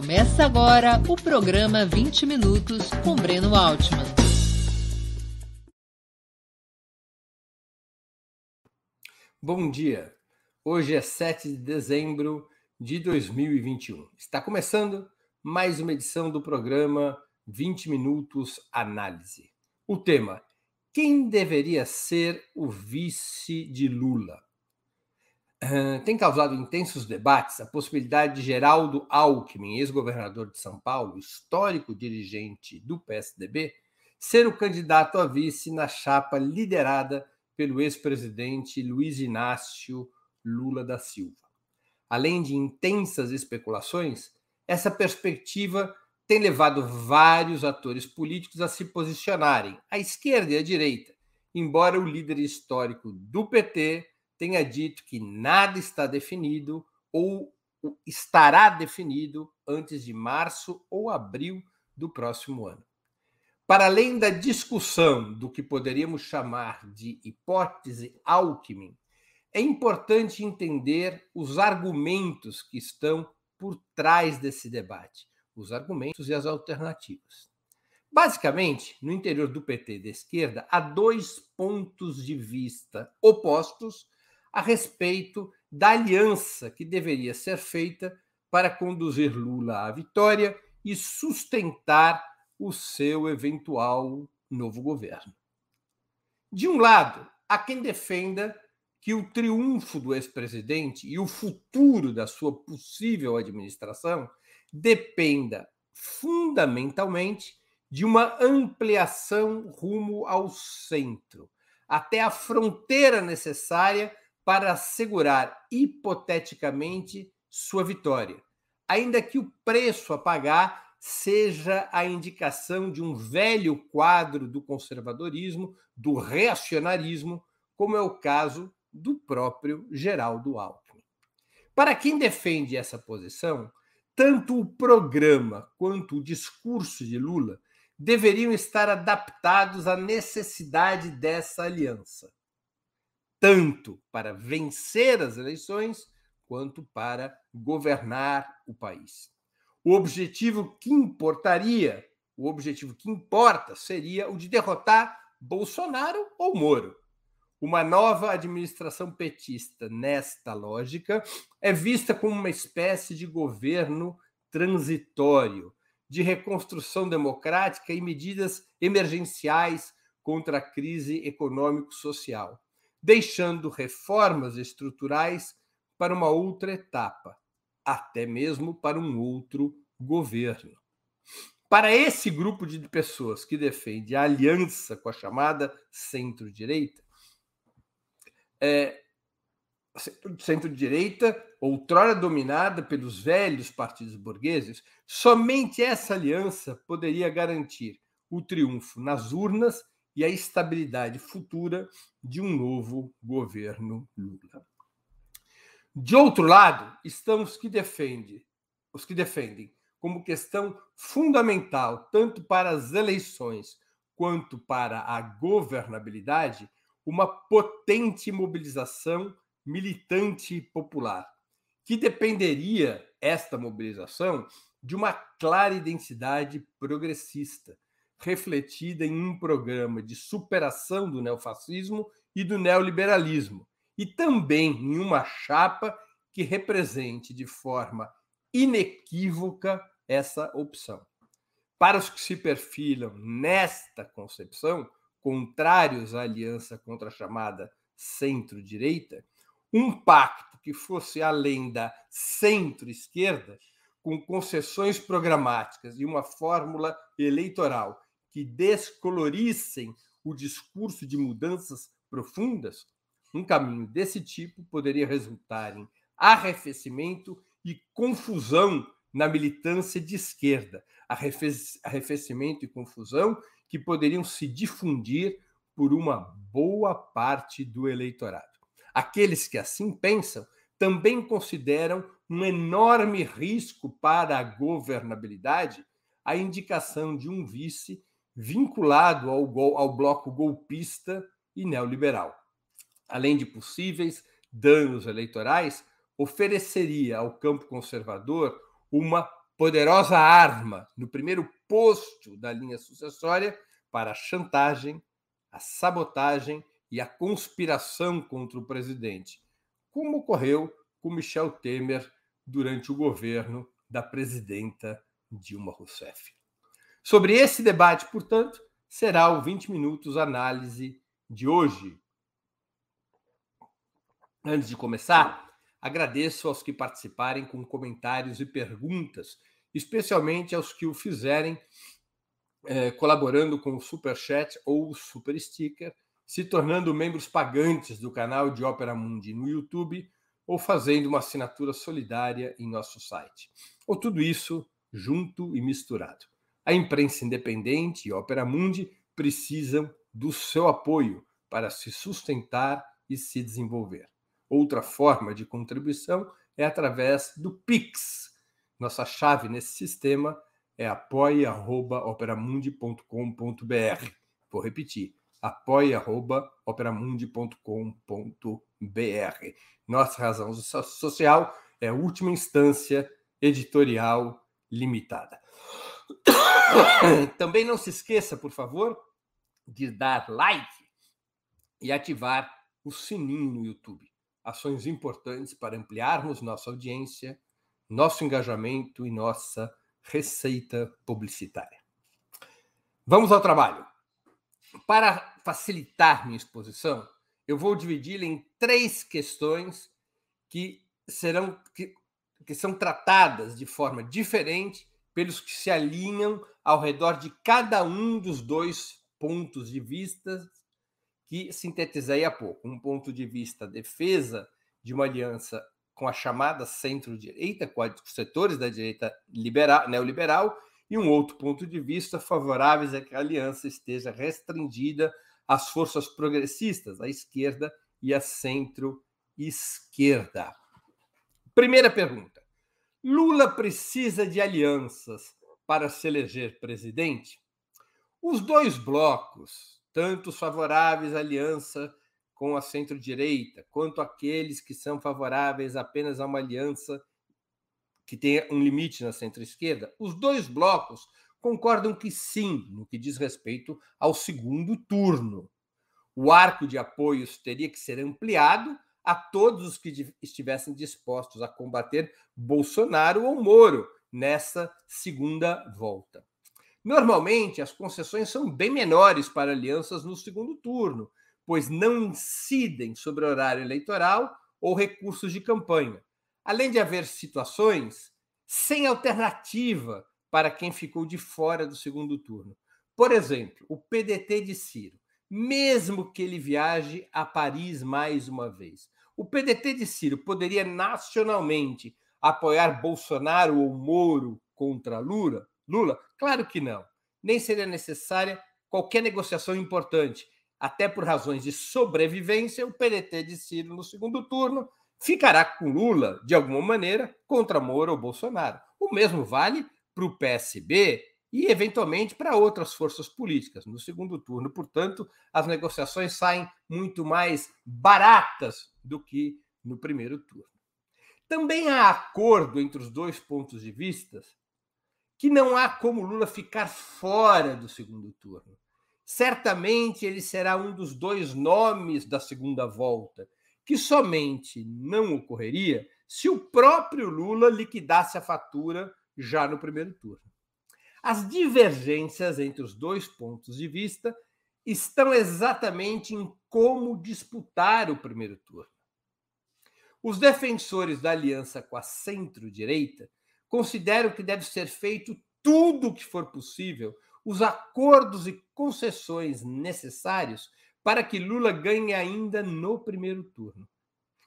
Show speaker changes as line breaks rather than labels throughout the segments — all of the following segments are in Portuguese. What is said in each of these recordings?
Começa agora o programa 20 Minutos com Breno Altman.
Bom dia. Hoje é 7 de dezembro de 2021. Está começando mais uma edição do programa 20 Minutos Análise. O tema: quem deveria ser o vice de Lula? Tem causado intensos debates a possibilidade de Geraldo Alckmin, ex-governador de São Paulo, histórico dirigente do PSDB, ser o candidato a vice na chapa liderada pelo ex-presidente Luiz Inácio Lula da Silva. Além de intensas especulações, essa perspectiva tem levado vários atores políticos a se posicionarem à esquerda e à direita, embora o líder histórico do PT tenha dito que nada está definido ou estará definido antes de março ou abril do próximo ano. Para além da discussão do que poderíamos chamar de hipótese Alckmin, é importante entender os argumentos que estão por trás desse debate, os argumentos e as alternativas. Basicamente, no interior do PT da esquerda, há dois pontos de vista opostos a respeito da aliança que deveria ser feita para conduzir Lula à vitória e sustentar o seu eventual novo governo. De um lado, há quem defenda que o triunfo do ex-presidente e o futuro da sua possível administração dependa fundamentalmente de uma ampliação rumo ao centro, até a fronteira necessária para assegurar hipoteticamente sua vitória, ainda que o preço a pagar seja a indicação de um velho quadro do conservadorismo, do reacionarismo, como é o caso do próprio Geraldo Alckmin. Para quem defende essa posição, tanto o programa quanto o discurso de Lula deveriam estar adaptados à necessidade dessa aliança tanto para vencer as eleições quanto para governar o país. O objetivo que importaria, o objetivo que importa seria o de derrotar Bolsonaro ou Moro. Uma nova administração petista, nesta lógica, é vista como uma espécie de governo transitório, de reconstrução democrática e medidas emergenciais contra a crise econômico-social deixando reformas estruturais para uma outra etapa, até mesmo para um outro governo. Para esse grupo de pessoas que defende a aliança com a chamada centro-direita, é, centro-direita, outrora dominada pelos velhos partidos burgueses, somente essa aliança poderia garantir o triunfo nas urnas e a estabilidade futura de um novo governo Lula. De outro lado, estão os que defendem, os que defendem como questão fundamental tanto para as eleições quanto para a governabilidade uma potente mobilização militante popular, que dependeria esta mobilização de uma clara identidade progressista, refletida em um programa de superação do neofascismo e do neoliberalismo, e também em uma chapa que represente de forma inequívoca essa opção. Para os que se perfilam nesta concepção, contrários à aliança contra a chamada centro-direita, um pacto que fosse além da centro-esquerda, com concessões programáticas e uma fórmula eleitoral que descolorissem o discurso de mudanças profundas, um caminho desse tipo poderia resultar em arrefecimento e confusão na militância de esquerda, arrefecimento e confusão que poderiam se difundir por uma boa parte do eleitorado. Aqueles que assim pensam também consideram um enorme risco para a governabilidade a indicação de um vice vinculado ao, ao bloco golpista e neoliberal. Além de possíveis danos eleitorais, ofereceria ao campo conservador uma poderosa arma no primeiro posto da linha sucessória para a chantagem, a sabotagem e a conspiração contra o presidente, como ocorreu com Michel Temer durante o governo da presidenta Dilma Rousseff. Sobre esse debate, portanto, será o 20 minutos análise de hoje. Antes de começar, agradeço aos que participarem com comentários e perguntas, especialmente aos que o fizerem eh, colaborando com o Super Chat ou o Super Sticker, se tornando membros pagantes do canal de Ópera Mundi no YouTube ou fazendo uma assinatura solidária em nosso site. Ou tudo isso junto e misturado. A imprensa independente e Ópera Mundi precisam do seu apoio para se sustentar e se desenvolver. Outra forma de contribuição é através do Pix. Nossa chave nesse sistema é apoia.operamundi.com.br. Vou repetir, apoia.operamundi.com.br. Nossa razão social é última instância editorial limitada. Também não se esqueça, por favor, de dar like e ativar o sininho no YouTube. Ações importantes para ampliarmos nossa audiência, nosso engajamento e nossa receita publicitária. Vamos ao trabalho. Para facilitar minha exposição, eu vou dividi-la em três questões que serão que, que são tratadas de forma diferente pelos que se alinham ao redor de cada um dos dois pontos de vista que sintetizei há pouco. Um ponto de vista defesa de uma aliança com a chamada centro-direita, com os setores da direita liberal, neoliberal, e um outro ponto de vista favoráveis a que a aliança esteja restringida às forças progressistas, à esquerda e à centro-esquerda. Primeira pergunta: Lula precisa de alianças para se eleger presidente? Os dois blocos, tanto os favoráveis à aliança com a centro-direita, quanto aqueles que são favoráveis apenas a uma aliança que tenha um limite na centro-esquerda, os dois blocos concordam que sim, no que diz respeito ao segundo turno. O arco de apoios teria que ser ampliado a todos os que estivessem dispostos a combater Bolsonaro ou Moro nessa segunda volta. Normalmente, as concessões são bem menores para alianças no segundo turno, pois não incidem sobre horário eleitoral ou recursos de campanha além de haver situações sem alternativa para quem ficou de fora do segundo turno. Por exemplo, o PDT de Ciro, mesmo que ele viaje a Paris mais uma vez. O PDT de Ciro poderia nacionalmente apoiar Bolsonaro ou Moro contra Lula? Lula? Claro que não. Nem seria necessária qualquer negociação importante. Até por razões de sobrevivência, o PDT de Ciro no segundo turno ficará com Lula, de alguma maneira, contra Moro ou Bolsonaro. O mesmo vale para o PSB e, eventualmente, para outras forças políticas. No segundo turno, portanto, as negociações saem muito mais baratas do que no primeiro turno. Também há acordo entre os dois pontos de vista que não há como Lula ficar fora do segundo turno. Certamente ele será um dos dois nomes da segunda volta que somente não ocorreria se o próprio Lula liquidasse a fatura já no primeiro turno. As divergências entre os dois pontos de vista estão exatamente em como disputar o primeiro turno. Os defensores da aliança com a centro-direita consideram que deve ser feito tudo o que for possível, os acordos e concessões necessários para que Lula ganhe ainda no primeiro turno.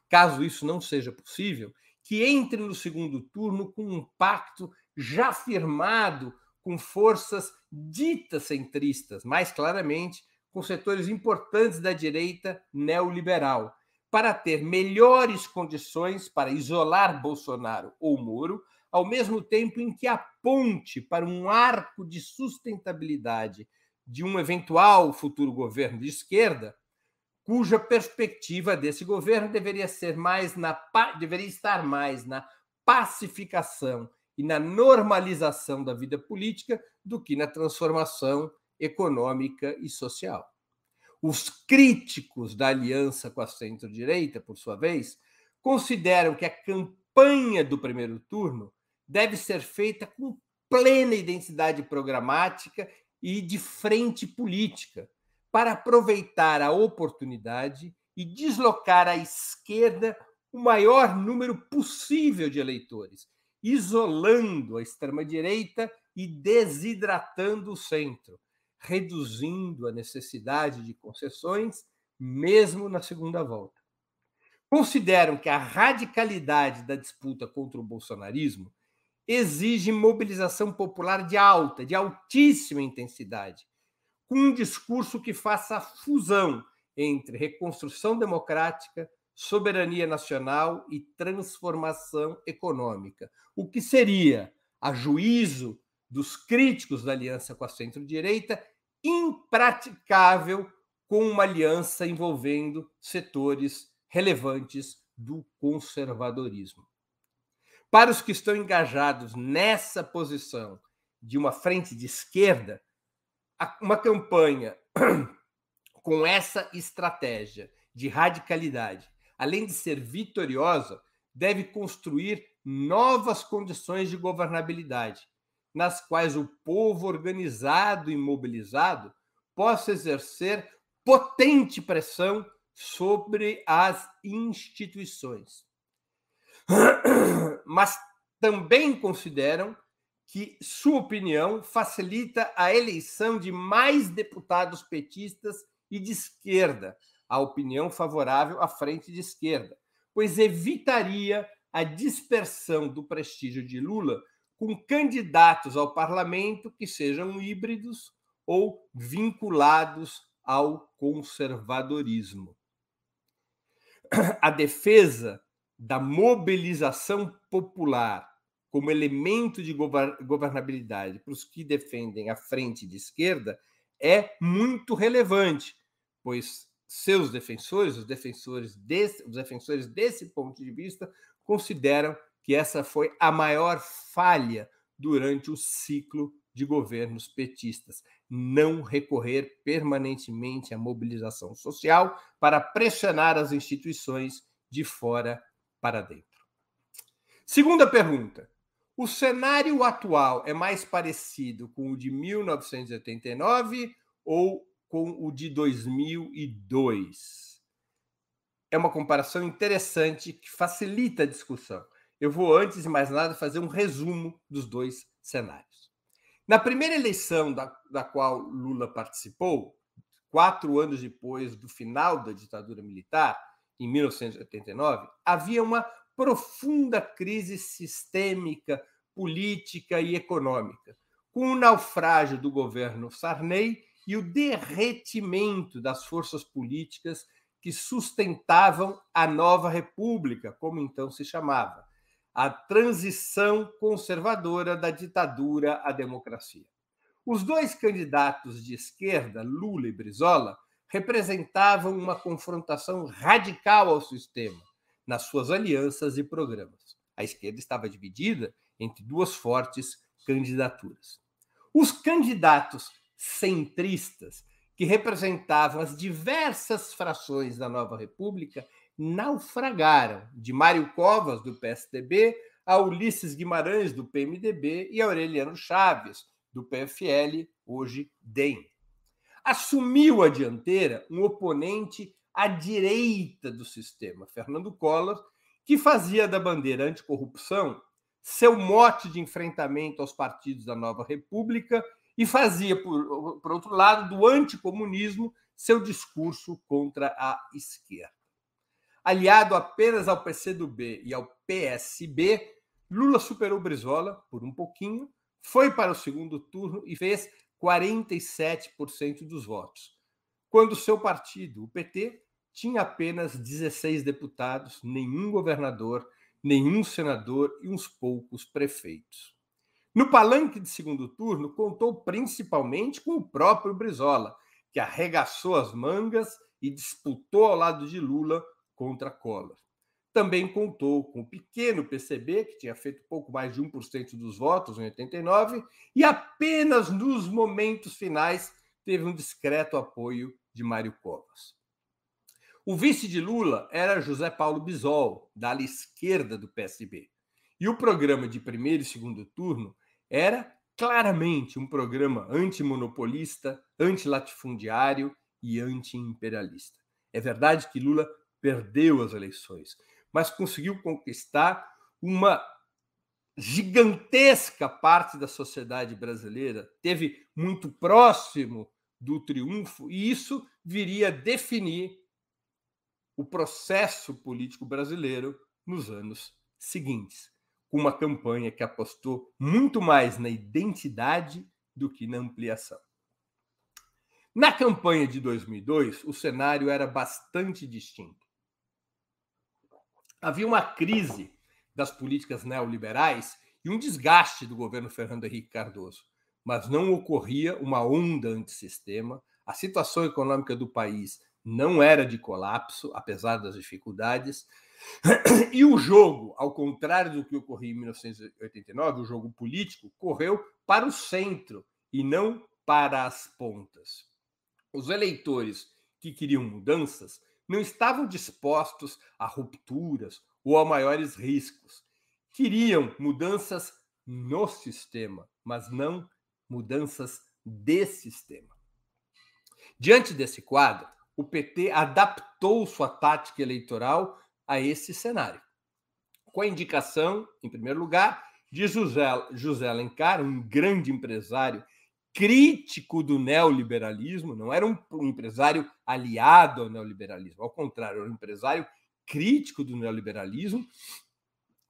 Caso isso não seja possível, que entre no segundo turno com um pacto já firmado com forças ditas centristas, mais claramente com setores importantes da direita neoliberal, para ter melhores condições para isolar Bolsonaro ou Moro, ao mesmo tempo em que aponte para um arco de sustentabilidade de um eventual futuro governo de esquerda, cuja perspectiva desse governo deveria ser mais na deveria estar mais na pacificação e na normalização da vida política do que na transformação econômica e social. Os críticos da aliança com a centro-direita, por sua vez, consideram que a campanha do primeiro turno deve ser feita com plena identidade programática e de frente política, para aproveitar a oportunidade e deslocar à esquerda o maior número possível de eleitores, isolando a extrema-direita e desidratando o centro, reduzindo a necessidade de concessões, mesmo na segunda volta. Consideram que a radicalidade da disputa contra o bolsonarismo exige mobilização popular de alta, de altíssima intensidade, com um discurso que faça a fusão entre reconstrução democrática, soberania nacional e transformação econômica, o que seria, a juízo dos críticos da aliança com a centro-direita, impraticável com uma aliança envolvendo setores relevantes do conservadorismo. Para os que estão engajados nessa posição de uma frente de esquerda, uma campanha com essa estratégia de radicalidade, além de ser vitoriosa, deve construir novas condições de governabilidade, nas quais o povo organizado e mobilizado possa exercer potente pressão sobre as instituições. Mas também consideram que sua opinião facilita a eleição de mais deputados petistas e de esquerda, a opinião favorável à frente de esquerda, pois evitaria a dispersão do prestígio de Lula com candidatos ao parlamento que sejam híbridos ou vinculados ao conservadorismo. A defesa da mobilização popular como elemento de governabilidade para os que defendem a frente de esquerda é muito relevante, pois seus defensores, os defensores desse, os defensores desse ponto de vista, consideram que essa foi a maior falha durante o ciclo de governos petistas, não recorrer permanentemente à mobilização social para pressionar as instituições de fora para dentro. Segunda pergunta: o cenário atual é mais parecido com o de 1989 ou com o de 2002? É uma comparação interessante que facilita a discussão. Eu vou, antes de mais nada, fazer um resumo dos dois cenários. Na primeira eleição da, da qual Lula participou, quatro anos depois do final da ditadura militar, em 1989, havia uma profunda crise sistêmica, política e econômica, com o naufrágio do governo Sarney e o derretimento das forças políticas que sustentavam a nova república, como então se chamava, a transição conservadora da ditadura à democracia. Os dois candidatos de esquerda, Lula e Brizola, representavam uma confrontação radical ao sistema, nas suas alianças e programas. A esquerda estava dividida entre duas fortes candidaturas. Os candidatos centristas, que representavam as diversas frações da nova república, naufragaram, de Mário Covas, do PSDB, a Ulisses Guimarães, do PMDB, e Aureliano Chaves, do PFL, hoje DEM assumiu a dianteira um oponente à direita do sistema, Fernando Collor, que fazia da bandeira anticorrupção seu mote de enfrentamento aos partidos da nova república e fazia, por, por outro lado, do anticomunismo seu discurso contra a esquerda. Aliado apenas ao PCdoB e ao PSB, Lula superou Brizola por um pouquinho, foi para o segundo turno e fez 47% dos votos, quando seu partido, o PT, tinha apenas 16 deputados, nenhum governador, nenhum senador e uns poucos prefeitos. No palanque de segundo turno, contou principalmente com o próprio Brizola, que arregaçou as mangas e disputou ao lado de Lula contra Collor. também contou com o pequeno PCB, que tinha feito pouco mais de 1% dos votos em 89, e apenas nos momentos finais teve um discreto apoio de Mário Covas. O vice de Lula era José Paulo Bisol, da ala esquerda do PSB. E o programa de primeiro e segundo turno era claramente um programa antimonopolista, antilatifundiário e antiimperialista. É verdade que Lula perdeu as eleições, mas conseguiu conquistar uma gigantesca parte da sociedade brasileira, teve muito próximo do triunfo, e isso viria a definir o processo político brasileiro nos anos seguintes, com uma campanha que apostou muito mais na identidade do que na ampliação. Na campanha de 2002, o cenário era bastante distinto. Havia uma crise das políticas neoliberais e um desgaste do governo Fernando Henrique Cardoso, mas não ocorria uma onda antissistema, a situação econômica do país não era de colapso, apesar das dificuldades, e o jogo, ao contrário do que ocorria em 1989, o jogo político correu para o centro e não para as pontas os eleitores que queriam mudanças não estavam dispostos a rupturas ou a maiores riscos. Queriam mudanças no sistema, mas não mudanças de sistema. Diante desse quadro, o PT adaptou sua tática eleitoral a esse cenário, com a indicação, em primeiro lugar, de José, José Alencar, um grande empresário crítico do neoliberalismo, não era um, um empresário aliado ao neoliberalismo, ao contrário, era um empresário crítico do neoliberalismo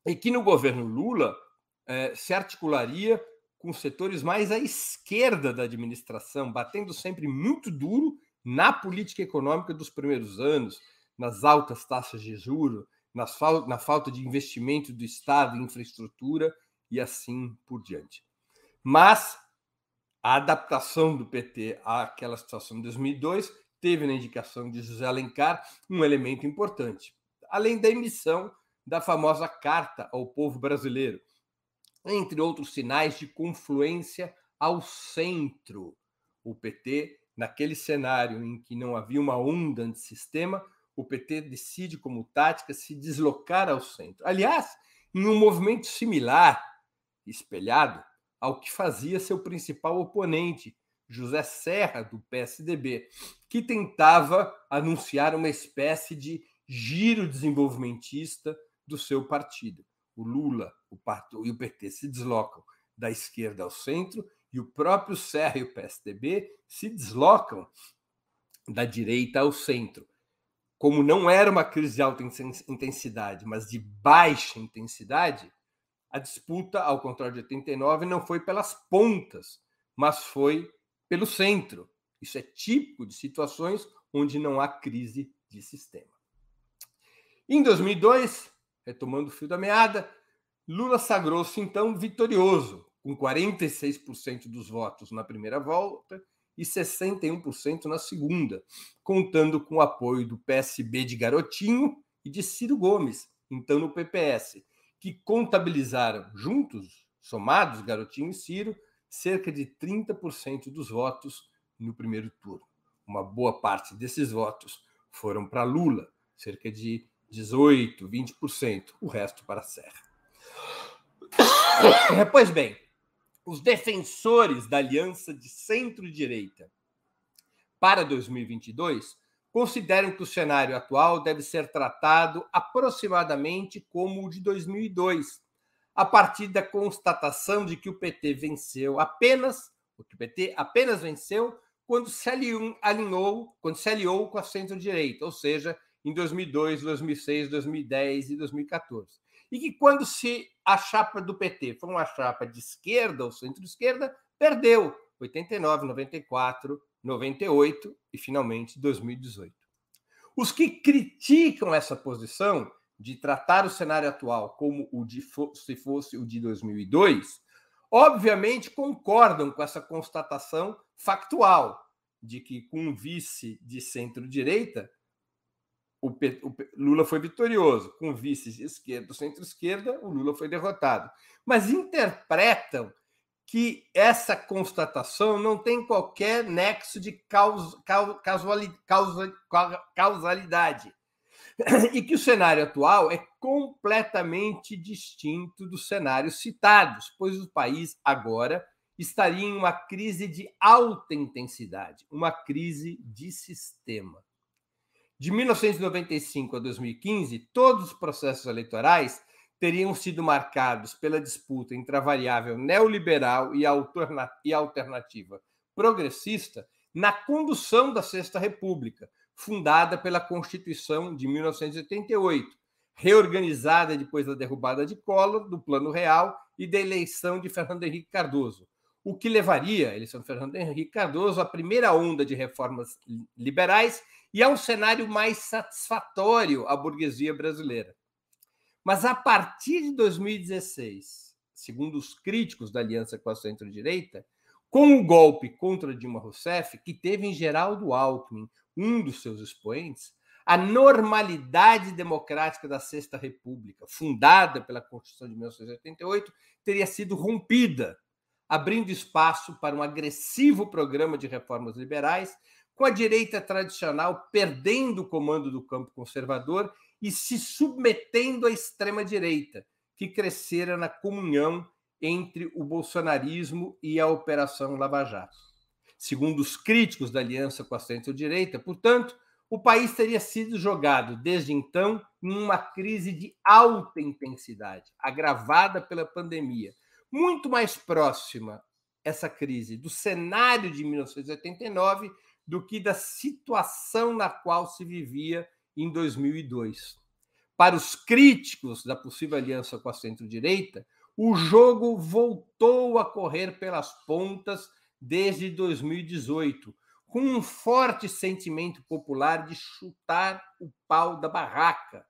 e que no governo Lula eh, se articularia com setores mais à esquerda da administração, batendo sempre muito duro na política econômica dos primeiros anos, nas altas taxas de juros, nas, na falta de investimento do Estado em infraestrutura e assim por diante. Mas a adaptação do PT àquela situação de 2002 teve na indicação de José Alencar um elemento importante, além da emissão da famosa Carta ao Povo Brasileiro, entre outros sinais de confluência ao centro. O PT, naquele cenário em que não havia uma onda antissistema, o PT decide como tática se deslocar ao centro. Aliás, em um movimento similar, espelhado, ao que fazia seu principal oponente, José Serra, do PSDB, que tentava anunciar uma espécie de giro desenvolvimentista do seu partido. O Lula o e o PT se deslocam da esquerda ao centro e o próprio Serra e o PSDB se deslocam da direita ao centro. Como não era uma crise de alta intensidade, mas de baixa intensidade, a disputa, ao contrário de 89, não foi pelas pontas, mas foi pelo centro. Isso é típico de situações onde não há crise de sistema. Em 2002, retomando o fio da meada, Lula sagrou-se então vitorioso, com 46% dos votos na primeira volta e 61% na segunda, contando com o apoio do PSB de Garotinho e de Ciro Gomes, então no PPS, que contabilizaram juntos, somados, Garotinho e Ciro, cerca de 30% dos votos no primeiro turno. Uma boa parte desses votos foram para Lula, cerca de 18, 20%, o resto para Serra. Pois bem, os defensores da aliança de centro-direita para 2022 consideram que o cenário atual deve ser tratado aproximadamente como o de 2002, a partir da constatação de que o PT venceu apenas, o PT apenas venceu quando se alinhou, quando se aliou com a centro-direita, ou seja, em 2002, 2006, 2010 e 2014. E que quando se a chapa do PT foi uma chapa de esquerda ou centro-esquerda, perdeu 89, 94 98 e finalmente 2018. Os que criticam essa posição de tratar o cenário atual como o de se fosse o de 2002, obviamente concordam com essa constatação factual de que com um vice de centro-direita o, o, Lula foi vitorioso, com vices de esquerda, centro-esquerda, o Lula foi derrotado. Mas interpretam que essa constatação não tem qualquer nexo de caus, causalidade e que o cenário atual é completamente distinto dos cenários citados, pois o país agora estaria em uma crise de alta intensidade, uma crise de sistema. De 1995 a 2015, todos os processos eleitorais teriam sido marcados pela disputa entre a variável neoliberal e a alternativa progressista na condução da Sexta República, fundada pela Constituição de 1988, reorganizada depois da derrubada de Collor, do Plano Real e da eleição de Fernando Henrique Cardoso, o que levaria eleição Fernando Henrique Cardoso à primeira onda de reformas liberais e a um cenário mais satisfatório à burguesia brasileira. Mas a partir de 2016, segundo os críticos da aliança com a centro-direita, com o golpe contra Dilma Rousseff, que teve em Geraldo Alckmin, um dos seus expoentes, a normalidade democrática da Sexta República, fundada pela Constituição de 1988, teria sido rompida, abrindo espaço para um agressivo programa de reformas liberais, com a direita tradicional perdendo o comando do campo conservador e se submetendo à extrema-direita, que crescera na comunhão entre o bolsonarismo e a Operação Lava Jato. Segundo os críticos da aliança com a centro-direita, portanto, o país teria sido jogado desde então em uma crise de alta intensidade, agravada pela pandemia, muito mais próxima essa crise do cenário de 1989 do que da situação na qual se vivia em 2002. Para os críticos da possível aliança com a centro-direita, o jogo voltou a correr pelas pontas desde 2018, com um forte sentimento popular de chutar o pau da barraca,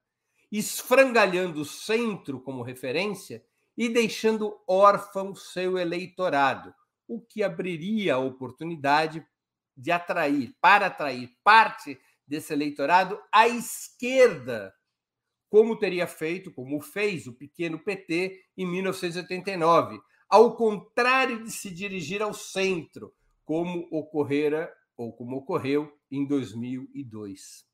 esfrangalhando o centro como referência e deixando órfão seu eleitorado, o que abriria a oportunidade de atrair, para atrair parte desse eleitorado à esquerda, como teria feito, como fez o pequeno PT em 1989, ao contrário de se dirigir ao centro, como ocorrera ou como ocorreu em 2002.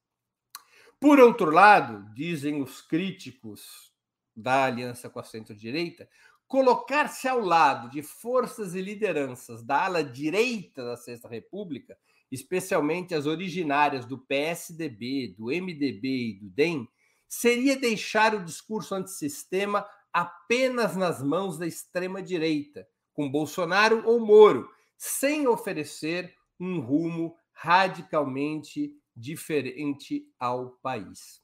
Por outro lado, dizem os críticos da aliança com a centro-direita, colocar-se ao lado de forças e lideranças da ala direita da Sexta República, especialmente as originárias do PSDB, do MDB e do DEM, seria deixar o discurso antissistema apenas nas mãos da extrema-direita, com Bolsonaro ou Moro, sem oferecer um rumo radicalmente diferente ao país.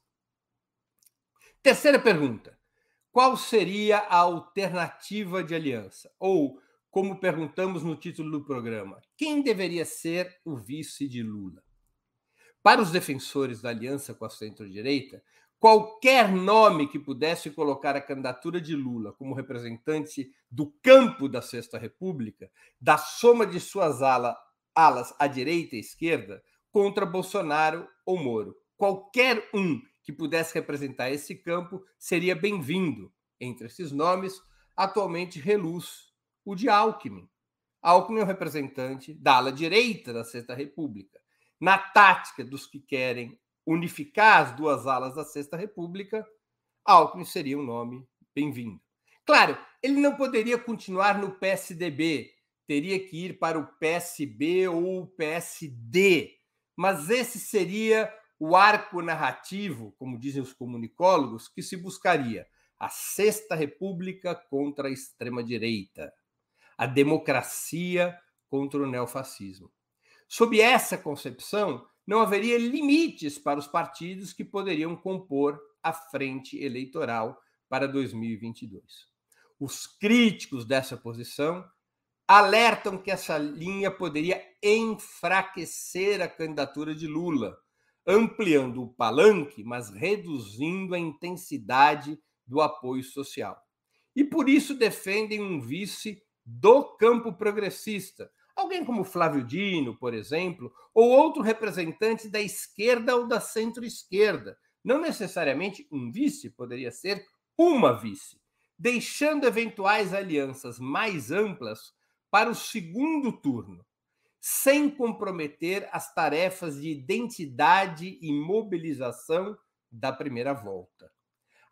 Terceira pergunta: qual seria a alternativa de aliança? Ou, como perguntamos no título do programa, quem deveria ser o vice de Lula? Para os defensores da aliança com a centro-direita, qualquer nome que pudesse colocar a candidatura de Lula como representante do campo da Sexta República, da soma de suas ala, alas à direita e à esquerda, contra Bolsonaro ou Moro. Qualquer um que pudesse representar esse campo seria bem-vindo. Entre esses nomes, atualmente reluz o de Alckmin. Alckmin é o representante da ala direita da Sexta República. Na tática dos que querem unificar as duas alas da Sexta República, Alckmin seria um nome bem-vindo. Claro, ele não poderia continuar no PSDB, teria que ir para o PSB ou o PSD, mas esse seria o arco narrativo, como dizem os comunicólogos, que se buscaria a Sexta República contra a extrema-direita, a democracia contra o neofascismo. Sob essa concepção, não haveria limites para os partidos que poderiam compor a frente eleitoral para 2022. Os críticos dessa posição alertam que essa linha poderia enfraquecer a candidatura de Lula, ampliando o palanque, mas reduzindo a intensidade do apoio social. E por isso defendem um vice do campo progressista, Alguém como Flávio Dino, por exemplo, ou outro representante da esquerda ou da centro-esquerda, não necessariamente um vice, poderia ser uma vice, deixando eventuais alianças mais amplas para o segundo turno, sem comprometer as tarefas de identidade e mobilização da primeira volta.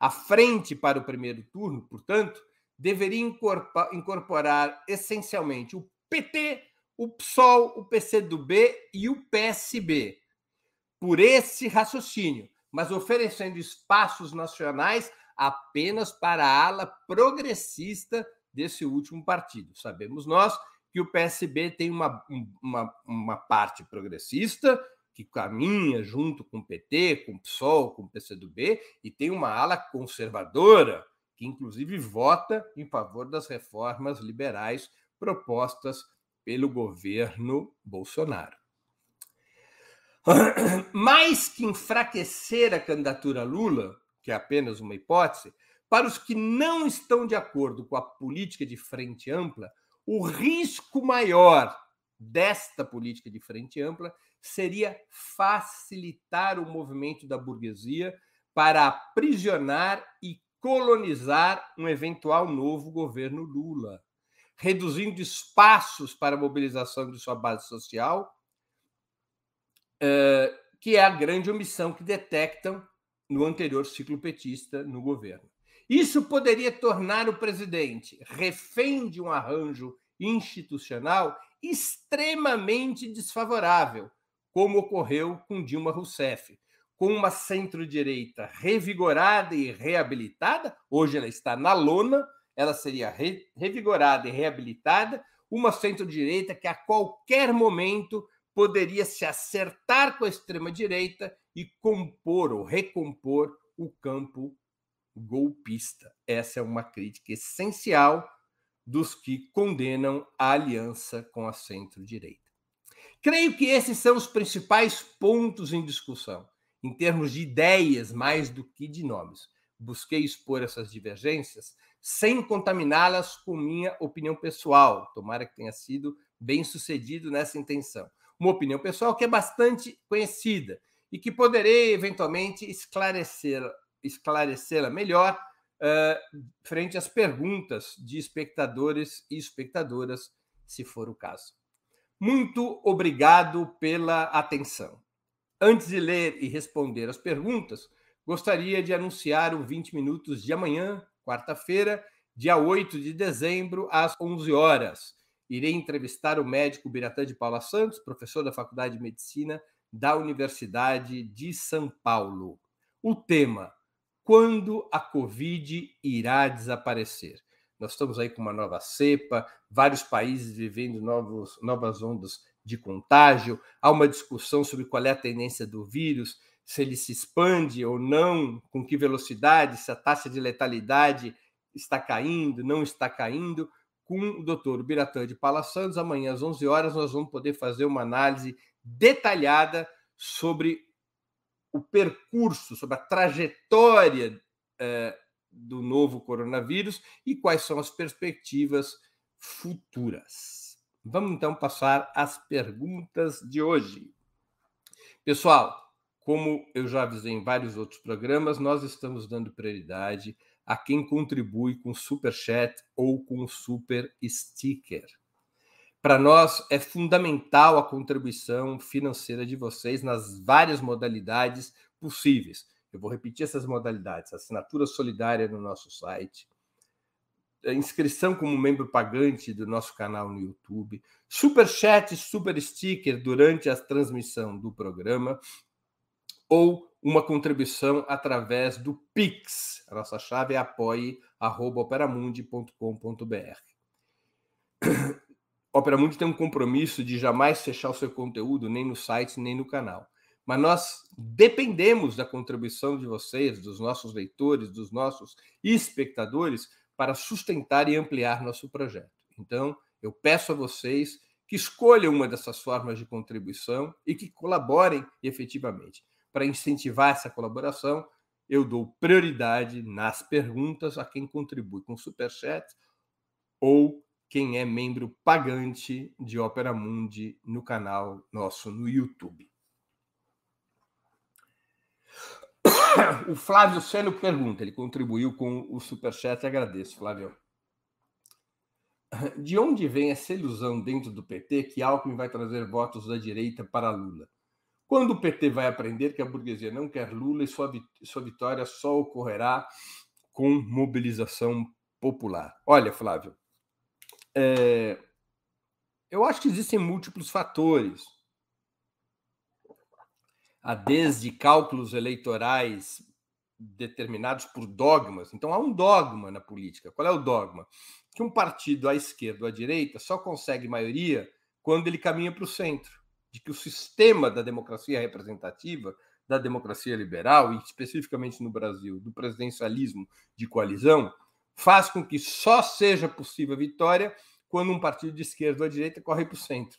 A frente para o primeiro turno, portanto, deveria incorporar essencialmente o PT, o PSOL, o PCdoB e o PSB. Por esse raciocínio, mas oferecendo espaços nacionais apenas para a ala progressista desse último partido. Sabemos nós que o PSB tem uma, uma, uma parte progressista que caminha junto com o PT, com o PSOL, com o PCdoB, e tem uma ala conservadora que inclusive vota em favor das reformas liberais propostas pelo governo Bolsonaro. Mais que enfraquecer a candidatura Lula, que é apenas uma hipótese, para os que não estão de acordo com a política de frente ampla, o risco maior desta política de frente ampla seria facilitar o movimento da burguesia para aprisionar e colonizar um eventual novo governo Lula, reduzindo espaços para a mobilização de sua base social, eh, que é a grande omissão que detectam no anterior ciclo petista no governo. Isso poderia tornar o presidente refém de um arranjo institucional extremamente desfavorável, como ocorreu com Dilma Rousseff, com uma centro-direita revigorada e reabilitada, hoje ela está na lona, ela seria re revigorada e reabilitada, uma centro-direita que a qualquer momento poderia se acertar com a extrema-direita e compor ou recompor o campo golpista. Essa é uma crítica essencial dos que condenam a aliança com a centro-direita. Creio que esses são os principais pontos em discussão, em termos de ideias mais do que de nomes. Busquei expor essas divergências sem contaminá-las com minha opinião pessoal. Tomara que tenha sido bem sucedido nessa intenção. Uma opinião pessoal que é bastante conhecida e que poderei eventualmente esclarecer esclarecê-la melhor uh, frente às perguntas de espectadores e espectadoras, se for o caso. Muito obrigado pela atenção. Antes de ler e responder as perguntas, gostaria de anunciar o 20 minutos de amanhã, quarta-feira, dia 8 de dezembro, às 11 horas. Irei entrevistar o médico Biratã de Paula Santos, professor da Faculdade de Medicina da Universidade de São Paulo. O tema: quando a Covid irá desaparecer? Nós estamos aí com uma nova cepa, vários países vivendo novos, novas ondas de contágio, há uma discussão sobre qual é a tendência do vírus, se ele se expande ou não, com que velocidade, se a taxa de letalidade está caindo, não está caindo. Com o doutor Biratã de Paula Santos, amanhã às 11 horas, nós vamos poder fazer uma análise detalhada sobre o percurso, sobre a trajetória eh, do novo coronavírus e quais são as perspectivas futuras. Vamos então passar às perguntas de hoje. Pessoal, como eu já avisei em vários outros programas, nós estamos dando prioridade a quem contribui com super chat ou com super sticker. Para nós é fundamental a contribuição financeira de vocês nas várias modalidades possíveis. Eu vou repetir essas modalidades: assinatura solidária no nosso site, inscrição como membro pagante do nosso canal no YouTube, super chat, super sticker durante a transmissão do programa ou uma contribuição através do Pix. A nossa chave é apoie@operamundi.com.br. Opera Mundi tem um compromisso de jamais fechar o seu conteúdo, nem no site, nem no canal. Mas nós dependemos da contribuição de vocês, dos nossos leitores, dos nossos espectadores, para sustentar e ampliar nosso projeto. Então, eu peço a vocês que escolham uma dessas formas de contribuição e que colaborem efetivamente. Para incentivar essa colaboração, eu dou prioridade nas perguntas a quem contribui com superchat ou quem é membro pagante de Opera Mundi no canal nosso no YouTube. o Flávio Seno pergunta, ele contribuiu com o superchat, agradeço, Flávio. De onde vem essa ilusão dentro do PT que Alckmin vai trazer votos da direita para Lula? Quando o PT vai aprender que a burguesia não quer Lula e sua, sua vitória só ocorrerá com mobilização popular? Olha, Flávio, é, eu acho que existem múltiplos fatores. Há desde cálculos eleitorais determinados por dogmas. Então, há um dogma na política. Qual é o dogma? Que um partido à esquerda ou à direita só consegue maioria quando ele caminha para o centro. De que o sistema da democracia representativa, da democracia liberal, e especificamente no Brasil, do presidencialismo de coalizão, faz com que só seja possível a vitória quando um partido de esquerda ou à direita corre para o centro.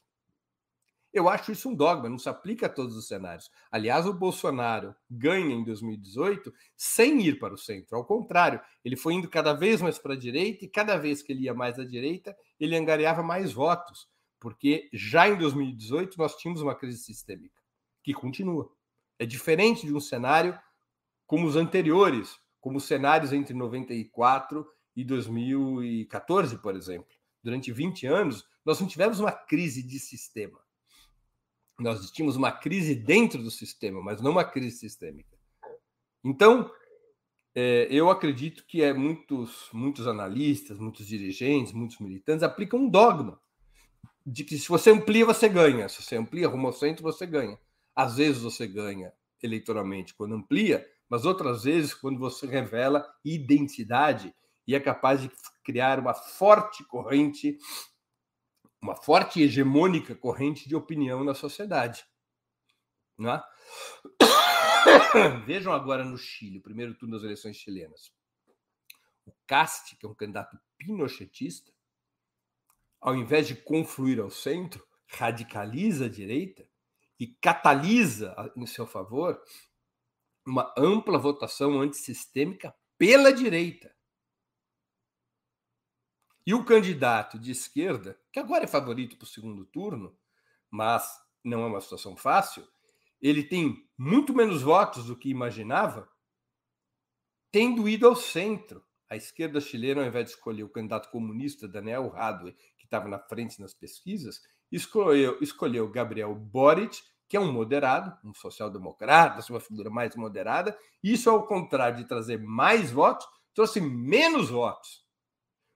Eu acho isso um dogma, não se aplica a todos os cenários. Aliás, o Bolsonaro ganha em 2018 sem ir para o centro. Ao contrário, ele foi indo cada vez mais para a direita e cada vez que ele ia mais à direita, ele angariava mais votos, porque já em 2018 nós tínhamos uma crise sistêmica que continua. É diferente de um cenário como os anteriores, como os cenários entre 94 e 2014, por exemplo. Durante 20 anos, nós não tivemos uma crise de sistema nós tínhamos uma crise dentro do sistema, mas não uma crise sistêmica. Então, é, eu acredito que é muitos, muitos analistas, muitos dirigentes, muitos militantes aplicam um dogma de que se você amplia, você ganha. Se você amplia rumo ao centro, você ganha. Às vezes você ganha eleitoralmente quando amplia, mas outras vezes quando você revela identidade e é capaz de criar uma forte corrente uma forte e hegemônica corrente de opinião na sociedade. Não é? Vejam agora no Chile, o primeiro turno das eleições chilenas. O Cast, que é um candidato pinochetista, ao invés de confluir ao centro, radicaliza a direita e catalisa em seu favor uma ampla votação antissistêmica pela direita. E o candidato de esquerda, que agora é favorito para o segundo turno, mas não é uma situação fácil, ele tem muito menos votos do que imaginava, tendo ido ao centro. A esquerda chilena, ao invés de escolher o candidato comunista Daniel Radwe, que estava na frente nas pesquisas, escolheu, escolheu Gabriel Boric, que é um moderado, um social-democrata, uma figura mais moderada. Isso, ao contrário de trazer mais votos, trouxe menos votos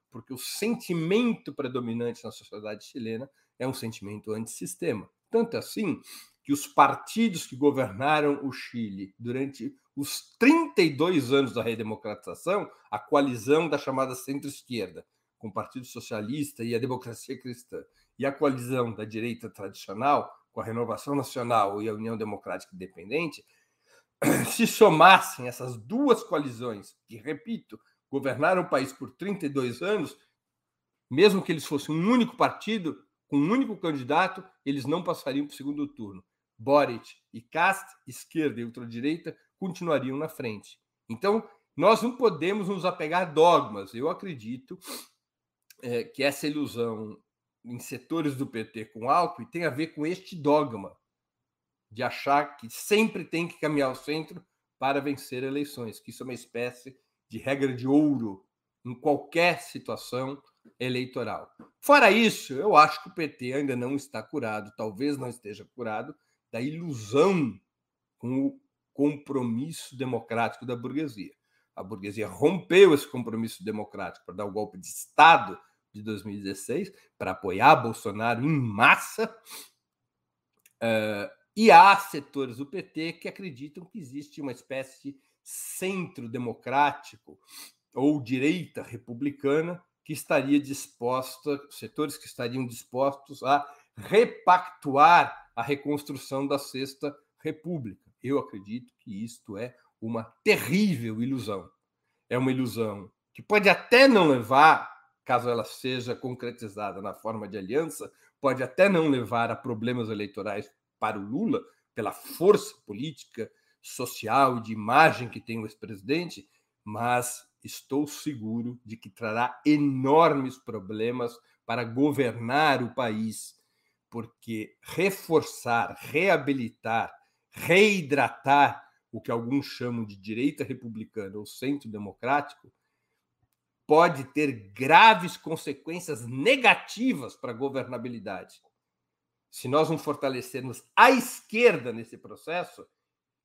porque o sentimento predominante na sociedade chilena é um sentimento antissistema. Tanto assim que os partidos que governaram o Chile durante os 32 anos da redemocratização, a coalizão da chamada centro-esquerda, com o Partido Socialista e a Democracia Cristã, e a coalizão da direita tradicional, com a Renovação Nacional e a União Democrática Independente, se somassem essas duas coalizões, que, repito, governaram o país por 32 anos, mesmo que eles fossem um único partido, com um único candidato, eles não passariam para o segundo turno. Boric e Cast, esquerda e ultradireita, continuariam na frente. Então, nós não podemos nos apegar a dogmas. Eu acredito é, que essa ilusão em setores do PT com Alckmin tem a ver com este dogma de achar que sempre tem que caminhar ao centro para vencer eleições, que isso é uma espécie de regra de ouro em qualquer situação eleitoral. Fora isso, eu acho que o PT ainda não está curado, talvez não esteja curado, da ilusão com o compromisso democrático da burguesia. A burguesia rompeu esse compromisso democrático para dar o golpe de Estado de 2016, para apoiar Bolsonaro em massa. Uh, e há setores do PT que acreditam que existe uma espécie de centro democrático ou direita republicana que estaria disposta, setores que estariam dispostos a repactuar a reconstrução da Sexta República. Eu acredito que isto é uma terrível ilusão. É uma ilusão que pode até não levar, caso ela seja concretizada na forma de aliança, pode até não levar a problemas eleitorais para o Lula, pela força política social e de imagem que tem o ex-presidente, mas estou seguro de que trará enormes problemas para governar o país, porque reforçar, reabilitar, reidratar o que alguns chamam de direita republicana ou centro democrático, pode ter graves consequências negativas para a governabilidade. Se nós não fortalecermos a esquerda nesse processo,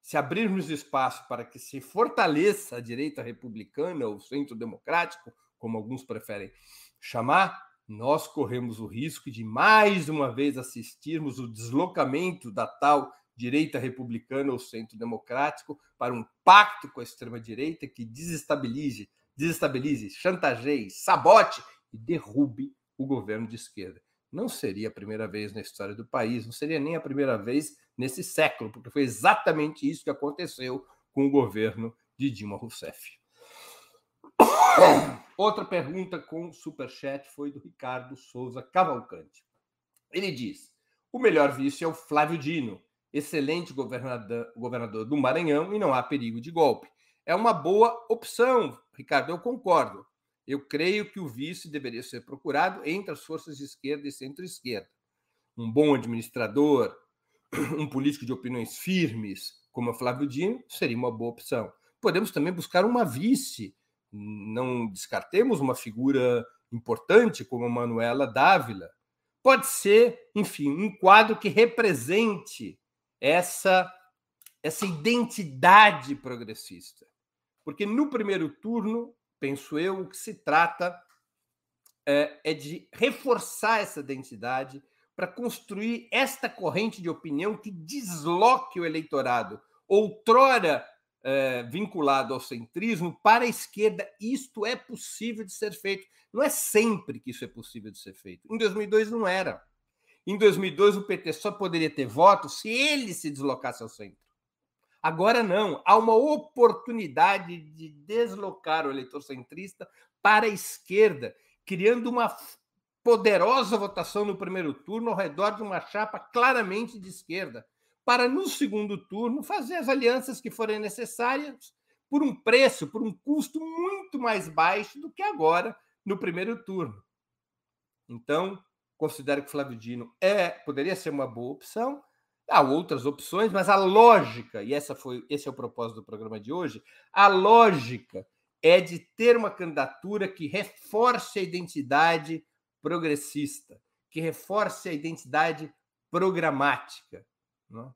se abrirmos espaço para que se fortaleça a direita republicana ou centro democrático, como alguns preferem chamar, nós corremos o risco de mais uma vez assistirmos o deslocamento da tal direita republicana ou centro democrático para um pacto com a extrema direita que desestabilize, desestabilize, chantageie, sabote e derrube o governo de esquerda. Não seria a primeira vez na história do país, não seria nem a primeira vez nesse século, porque foi exatamente isso que aconteceu com o governo de Dilma Rousseff. Outra pergunta com superchat foi do Ricardo Souza Cavalcante. Ele diz: o melhor vice é o Flávio Dino, excelente governador, do Maranhão e não há perigo de golpe. É uma boa opção, Ricardo, eu concordo. Eu creio que o vice deveria ser procurado entre as forças de esquerda e centro-esquerda. Um bom administrador, um político de opiniões firmes, como o Flávio Dino, seria uma boa opção. Podemos também buscar uma vice não descartemos uma figura importante como a Manuela Dávila. Pode ser, enfim, um quadro que represente essa, essa identidade progressista. Porque no primeiro turno, penso eu, o que se trata é, é de reforçar essa identidade para construir esta corrente de opinião que desloque o eleitorado, outrora é, vinculado ao centrismo para a esquerda. Isto é possível de ser feito. Não é sempre que isso é possível de ser feito. Em 2002 não era. Em 2002 o PT só poderia ter voto se ele se deslocasse ao centro. Agora não. Há uma oportunidade de deslocar o eleitor centrista para a esquerda, criando uma poderosa votação no primeiro turno ao redor de uma chapa claramente de esquerda para no segundo turno fazer as alianças que forem necessárias por um preço, por um custo muito mais baixo do que agora no primeiro turno. Então, considero que Flávio Dino é, poderia ser uma boa opção. Há outras opções, mas a lógica, e essa foi, esse é o propósito do programa de hoje, a lógica é de ter uma candidatura que reforce a identidade progressista, que reforce a identidade programática. Né?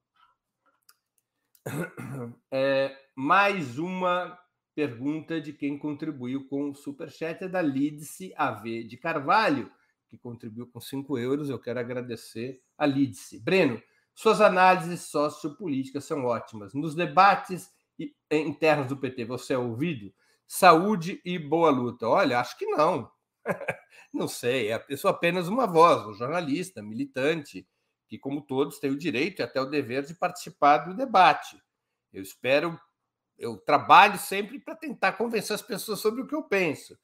É, mais uma pergunta de quem contribuiu com o Superchat é da Lídice AV de Carvalho, que contribuiu com 5 euros. Eu quero agradecer a Lídice. Breno, suas análises sociopolíticas são ótimas. Nos debates internos do PT, você é ouvido? Saúde e boa luta. Olha, acho que não. não sei, eu sou apenas uma voz, um jornalista, militante, que, como todos, têm o direito e até o dever de participar do debate. Eu espero, eu trabalho sempre para tentar convencer as pessoas sobre o que eu penso,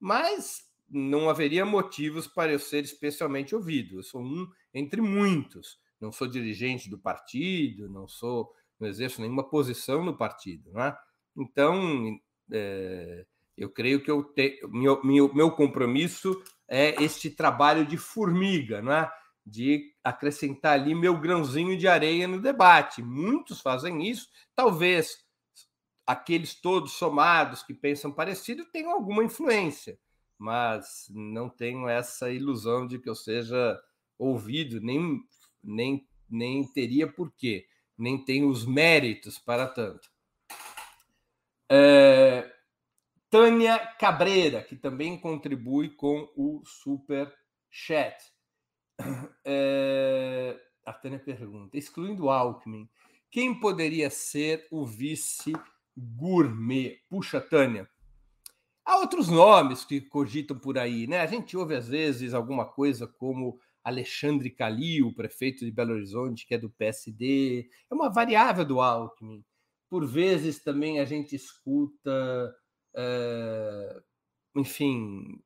mas não haveria motivos para eu ser especialmente ouvido. Eu sou um entre muitos. Não sou dirigente do partido, não sou, não exerço nenhuma posição no partido, não é? Então, é, eu creio que eu te, meu, meu, meu compromisso é este trabalho de formiga, não é? de acrescentar ali meu grãozinho de areia no debate. Muitos fazem isso, talvez aqueles todos somados que pensam parecido tenham alguma influência, mas não tenho essa ilusão de que eu seja ouvido, nem, nem, nem teria porquê, nem tenho os méritos para tanto. É, Tânia Cabreira, que também contribui com o Super Chat. É, a Tânia pergunta: excluindo Alckmin, quem poderia ser o vice gourmet? Puxa, Tânia. Há outros nomes que cogitam por aí, né? A gente ouve às vezes alguma coisa como Alexandre Calil, prefeito de Belo Horizonte, que é do PSD. É uma variável do Alckmin. Por vezes também a gente escuta, é, enfim,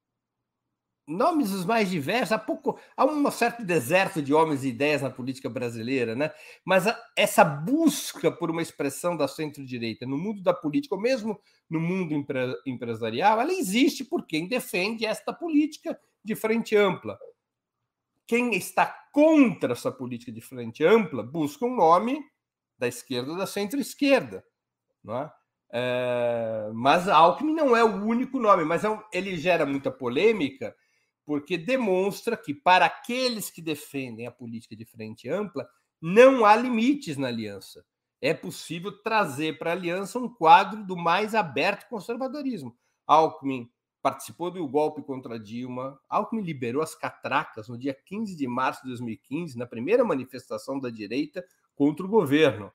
nomes os mais diversos. Há pouco há um certo deserto de homens e ideias na política brasileira, né? Mas a, essa busca por uma expressão da centro-direita no mundo da política, ou mesmo no mundo empre, empresarial, ela existe por quem defende esta política de frente ampla. Quem está contra essa política de frente ampla busca um nome da esquerda da centro-esquerda. é? É, mas Alckmin não é o único nome, mas é um, ele gera muita polêmica porque demonstra que, para aqueles que defendem a política de frente ampla, não há limites na aliança. É possível trazer para a aliança um quadro do mais aberto conservadorismo. Alckmin participou do golpe contra Dilma. Alckmin liberou as catracas no dia 15 de março de 2015, na primeira manifestação da direita contra o governo.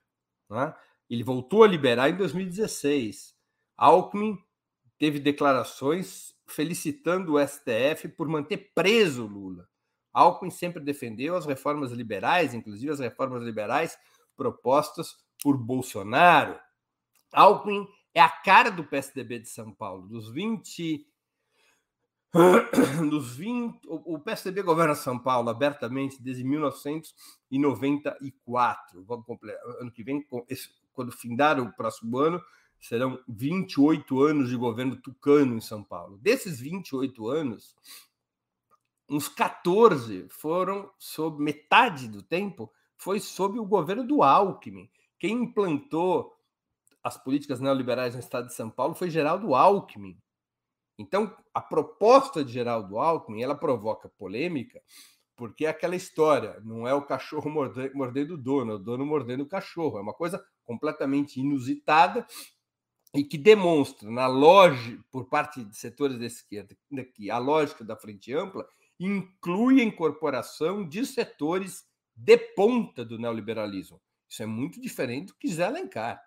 Né? Ele voltou a liberar em 2016. Alckmin teve declarações felicitando o STF por manter preso Lula. Alckmin sempre defendeu as reformas liberais, inclusive as reformas liberais propostas por Bolsonaro. Alckmin é a cara do PSDB de São Paulo. Dos 20 dos 20, o PSDB governa São Paulo abertamente desde 1994. Vamos ano que vem, quando findar o próximo ano, serão 28 anos de governo tucano em São Paulo. Desses 28 anos, uns 14 foram sob metade do tempo foi sob o governo do Alckmin. Quem implantou as políticas neoliberais no estado de São Paulo foi Geraldo Alckmin. Então, a proposta de Geraldo Alckmin, ela provoca polêmica, porque é aquela história, não é o cachorro mordendo o dono, é o dono mordendo o cachorro. É uma coisa completamente inusitada e que demonstra, na lógica, por parte de setores da esquerda, que a lógica da frente ampla inclui a incorporação de setores de ponta do neoliberalismo. Isso é muito diferente do que Zé Alencar.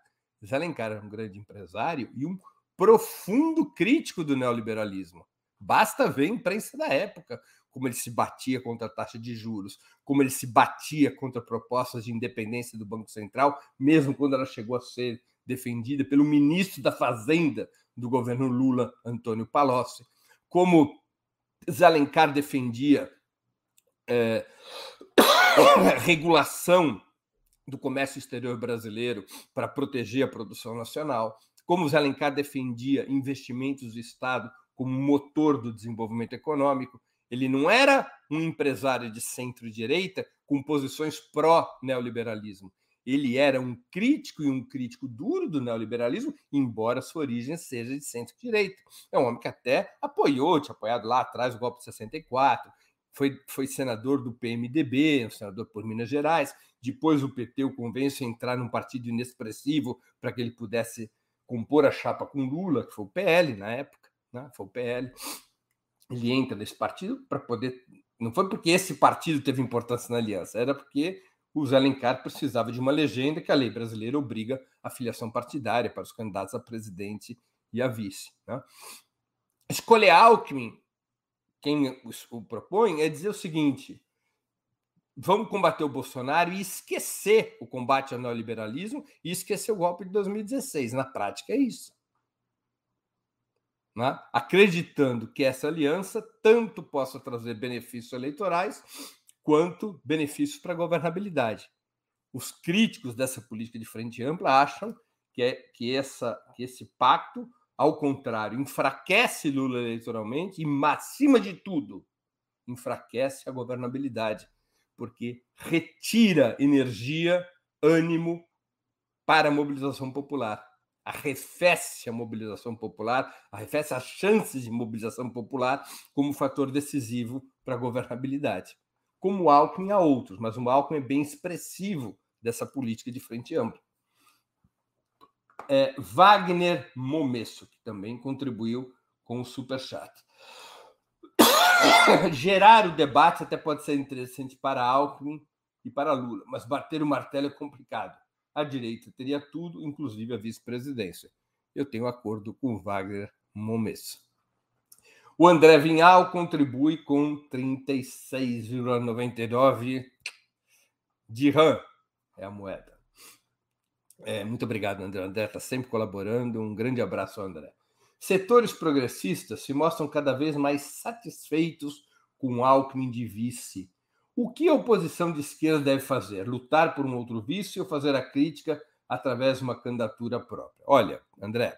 Zé Alencar era um grande empresário e um profundo crítico do neoliberalismo. Basta ver a imprensa da época, como ele se batia contra a taxa de juros, como ele se batia contra propostas de independência do Banco Central, mesmo quando ela chegou a ser defendida pelo ministro da Fazenda do governo Lula, Antônio Palocci, como Zalencar defendia é, regulação do comércio exterior brasileiro para proteger a produção nacional, como Zé Alencar defendia investimentos do Estado como motor do desenvolvimento econômico. Ele não era um empresário de centro-direita com posições pró-neoliberalismo. Ele era um crítico e um crítico duro do neoliberalismo, embora sua origem seja de centro-direita. É um homem que até apoiou, tinha apoiado lá atrás o golpe de 64, foi, foi senador do PMDB, um senador por Minas Gerais. Depois o PT o convence a entrar num partido inexpressivo para que ele pudesse compor a chapa com Lula, que foi o PL na época, né? foi o PL. Ele entra nesse partido para poder. Não foi porque esse partido teve importância na aliança, era porque o Zé Alencar precisava de uma legenda que a lei brasileira obriga a filiação partidária para os candidatos a presidente e a vice. Né? Escolher Alckmin, quem o propõe, é dizer o seguinte: vamos combater o Bolsonaro e esquecer o combate ao neoliberalismo e esquecer o golpe de 2016. Na prática, é isso. Né? Acreditando que essa aliança tanto possa trazer benefícios eleitorais quanto benefícios para a governabilidade. Os críticos dessa política de frente ampla acham que, é, que, essa, que esse pacto, ao contrário, enfraquece Lula eleitoralmente e, acima de tudo, enfraquece a governabilidade porque retira energia, ânimo para a mobilização popular. Arrefece a mobilização popular, arrefece as chances de mobilização popular como fator decisivo para a governabilidade. Como o Alckmin há outros, mas o Alckmin é bem expressivo dessa política de frente ampla. É, Wagner Momesso, que também contribuiu com o Superchat. gerar o debate até pode ser interessante para Alckmin e para Lula, mas bater o martelo é complicado. A direita teria tudo, inclusive a vice-presidência. Eu tenho acordo com Wagner Momes. O André Vinhal contribui com 36,99 de RAM, é a moeda. É, muito obrigado, André. André está sempre colaborando. Um grande abraço, André. Setores progressistas se mostram cada vez mais satisfeitos com Alckmin de vice. O que a oposição de esquerda deve fazer? Lutar por um outro vice ou fazer a crítica através de uma candidatura própria? Olha, André,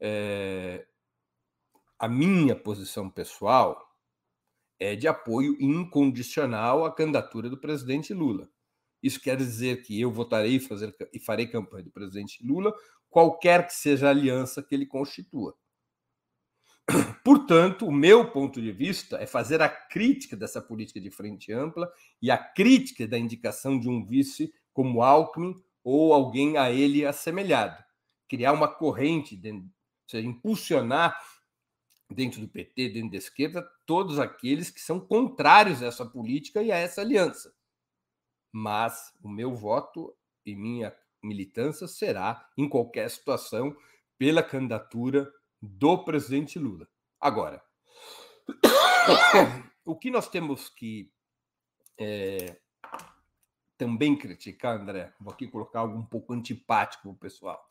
é... a minha posição pessoal é de apoio incondicional à candidatura do presidente Lula. Isso quer dizer que eu votarei fazer, e farei campanha do presidente Lula, qualquer que seja a aliança que ele constitua. Portanto, o meu ponto de vista é fazer a crítica dessa política de frente ampla e a crítica da indicação de um vice como Alckmin ou alguém a ele assemelhado. Criar uma corrente, ou seja, impulsionar dentro do PT, dentro da esquerda, todos aqueles que são contrários a essa política e a essa aliança. Mas o meu voto e minha militância será, em qualquer situação, pela candidatura do presidente Lula. Agora, o que nós temos que é, também criticar, André, vou aqui colocar algo um pouco antipático para o pessoal.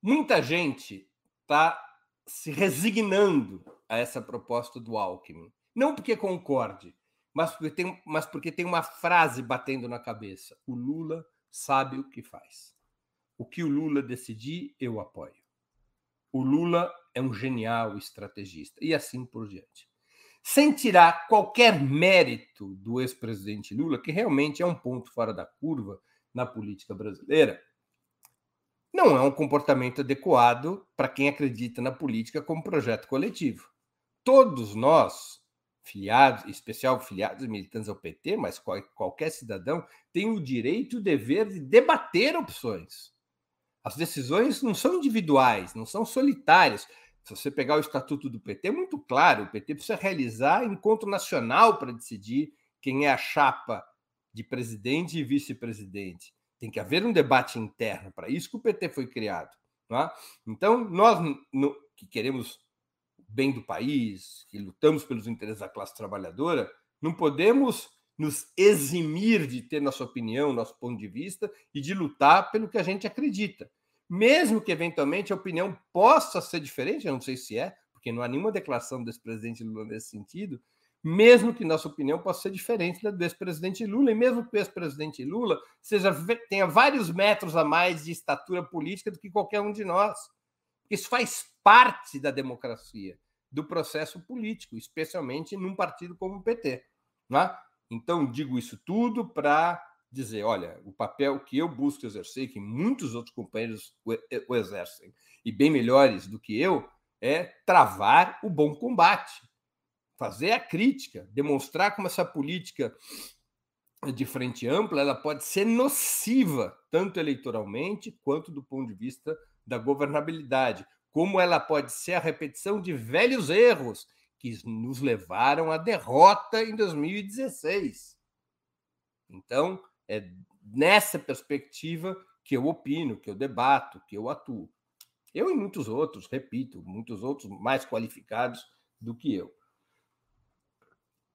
Muita gente está se resignando a essa proposta do Alckmin. Não porque concorde, mas porque, tem, mas porque tem uma frase batendo na cabeça. O Lula sabe o que faz. O que o Lula decidir, eu apoio. O Lula é um genial estrategista e assim por diante. Sem tirar qualquer mérito do ex-presidente Lula, que realmente é um ponto fora da curva na política brasileira, não é um comportamento adequado para quem acredita na política como projeto coletivo. Todos nós, filiados, em especial filiados e militantes ao PT, mas qualquer cidadão, tem o direito e o dever de debater opções. As decisões não são individuais, não são solitárias. Se você pegar o estatuto do PT, é muito claro: o PT precisa realizar encontro nacional para decidir quem é a chapa de presidente e vice-presidente. Tem que haver um debate interno, para isso que o PT foi criado. É? Então, nós no, que queremos bem do país, que lutamos pelos interesses da classe trabalhadora, não podemos nos eximir de ter nossa opinião, nosso ponto de vista e de lutar pelo que a gente acredita. Mesmo que eventualmente a opinião possa ser diferente, eu não sei se é, porque não há nenhuma declaração desse presidente Lula nesse sentido, mesmo que nossa opinião possa ser diferente da do ex-presidente Lula, e mesmo que o ex-presidente Lula seja, tenha vários metros a mais de estatura política do que qualquer um de nós. Isso faz parte da democracia, do processo político, especialmente num partido como o PT. Né? Então, digo isso tudo para dizer: olha, o papel que eu busco exercer, que muitos outros companheiros o exercem, e bem melhores do que eu, é travar o bom combate, fazer a crítica, demonstrar como essa política de frente ampla ela pode ser nociva, tanto eleitoralmente quanto do ponto de vista da governabilidade, como ela pode ser a repetição de velhos erros que nos levaram à derrota em 2016. Então, é nessa perspectiva que eu opino, que eu debato, que eu atuo. Eu e muitos outros, repito, muitos outros mais qualificados do que eu.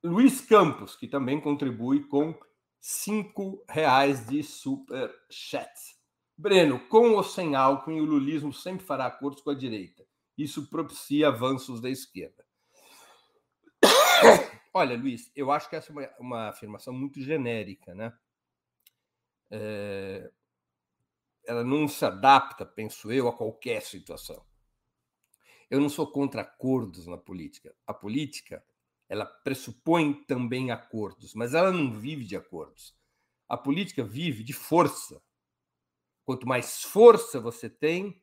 Luiz Campos, que também contribui com cinco reais de super chat. Breno, com ou sem Alckmin, o lulismo sempre fará acordos com a direita. Isso propicia avanços da esquerda. Olha, Luiz, eu acho que essa é uma, uma afirmação muito genérica, né? É, ela não se adapta, penso eu, a qualquer situação. Eu não sou contra acordos na política. A política, ela pressupõe também acordos, mas ela não vive de acordos. A política vive de força. Quanto mais força você tem,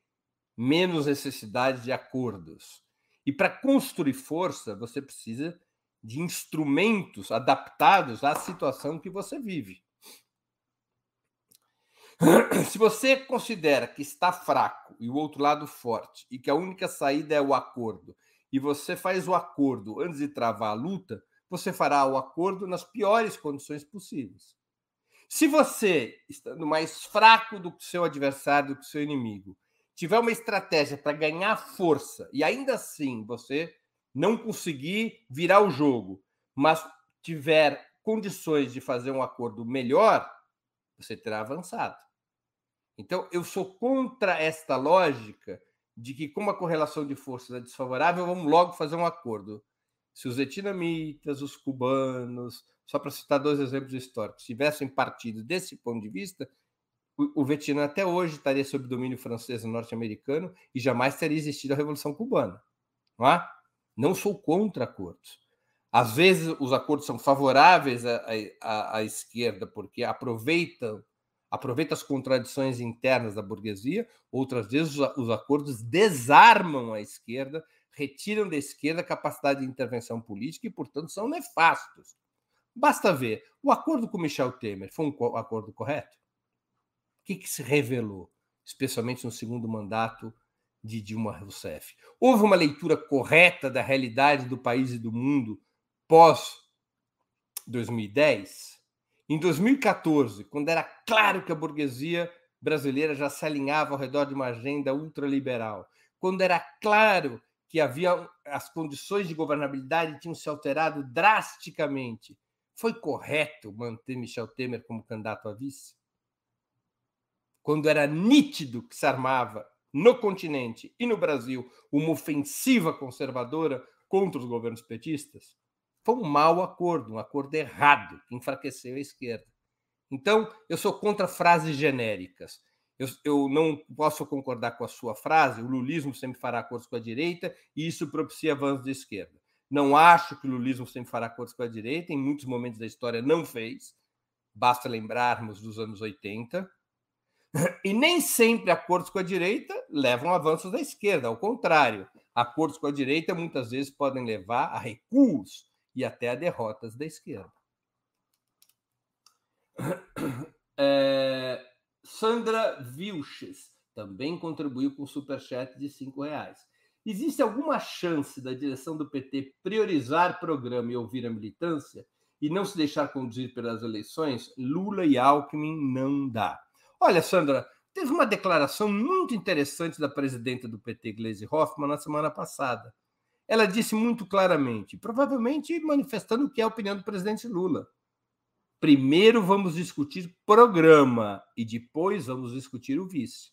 menos necessidade de acordos. E para construir força, você precisa de instrumentos adaptados à situação que você vive. Se você considera que está fraco e o outro lado forte e que a única saída é o acordo, e você faz o acordo antes de travar a luta, você fará o acordo nas piores condições possíveis. Se você, estando mais fraco do que seu adversário, do que seu inimigo, tiver uma estratégia para ganhar força e ainda assim você não conseguir virar o jogo, mas tiver condições de fazer um acordo melhor, você terá avançado. Então, eu sou contra esta lógica de que, como a correlação de forças é desfavorável, vamos logo fazer um acordo. Se os vietnamitas, os cubanos, só para citar dois exemplos históricos, tivessem partido desse ponto de vista, o, o Vietnã até hoje estaria sob domínio francês e norte-americano e jamais teria existido a Revolução Cubana. Não é? Não sou contra acordos. Às vezes os acordos são favoráveis à, à, à esquerda porque aproveitam aproveita as contradições internas da burguesia, outras vezes os acordos desarmam a esquerda, retiram da esquerda a capacidade de intervenção política e, portanto, são nefastos. Basta ver, o acordo com Michel Temer foi um acordo correto? O que, que se revelou, especialmente no segundo mandato de Dilma Rousseff? Houve uma leitura correta da realidade do país e do mundo pós 2010? Em 2014, quando era claro que a burguesia brasileira já se alinhava ao redor de uma agenda ultraliberal, quando era claro que havia as condições de governabilidade tinham se alterado drasticamente, foi correto manter Michel Temer como candidato a vice? Quando era nítido que se armava no continente e no Brasil uma ofensiva conservadora contra os governos petistas? Foi um mau acordo, um acordo errado, que enfraqueceu a esquerda. Então, eu sou contra frases genéricas. Eu, eu, não posso concordar com a sua frase, o lulismo sempre fará acordos com a direita e isso propicia avanços da esquerda. Não acho que o lulismo sempre fará acordos com a direita, em muitos momentos da história não fez, basta lembrarmos dos anos 80. E nem sempre acordos com a direita levam avanços da esquerda, ao contrário, acordos com a direita muitas vezes podem levar a recuos e até a derrotas da esquerda. É, Sandra Vilches também contribuiu com o superchat de R$ reais. Existe alguma chance da direção do PT priorizar programa e ouvir a militância e não se deixar conduzir pelas eleições? Lula e Alckmin não dá. Olha, Sandra, teve uma declaração muito interessante da presidenta do PT, Gleisi Hoffmann, na semana passada ela disse muito claramente, provavelmente manifestando o que é a opinião do presidente Lula. Primeiro vamos discutir programa e depois vamos discutir o vice.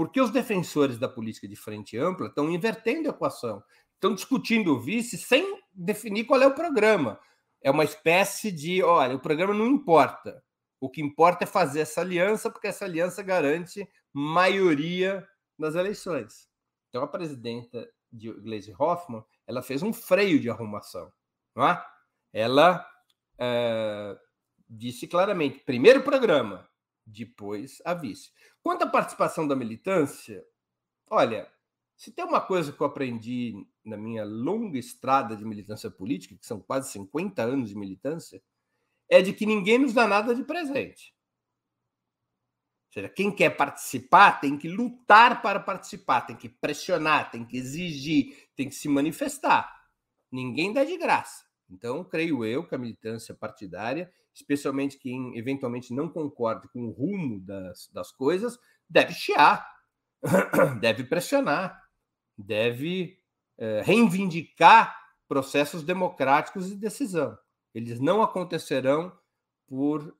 Porque os defensores da política de frente ampla estão invertendo a equação, estão discutindo o vice sem definir qual é o programa. É uma espécie de, olha, o programa não importa. O que importa é fazer essa aliança, porque essa aliança garante maioria nas eleições. Então, a presidenta de Glaze Hoffman, ela fez um freio de arrumação. Não é? Ela é, disse claramente: primeiro programa, depois a vice. Quanto à participação da militância, olha, se tem uma coisa que eu aprendi na minha longa estrada de militância política, que são quase 50 anos de militância, é de que ninguém nos dá nada de presente. Ou seja, quem quer participar tem que lutar para participar, tem que pressionar, tem que exigir, tem que se manifestar. Ninguém dá de graça. Então, creio eu que a militância partidária, especialmente quem eventualmente não concorde com o rumo das, das coisas, deve chiar, deve pressionar, deve é, reivindicar processos democráticos de decisão. Eles não acontecerão por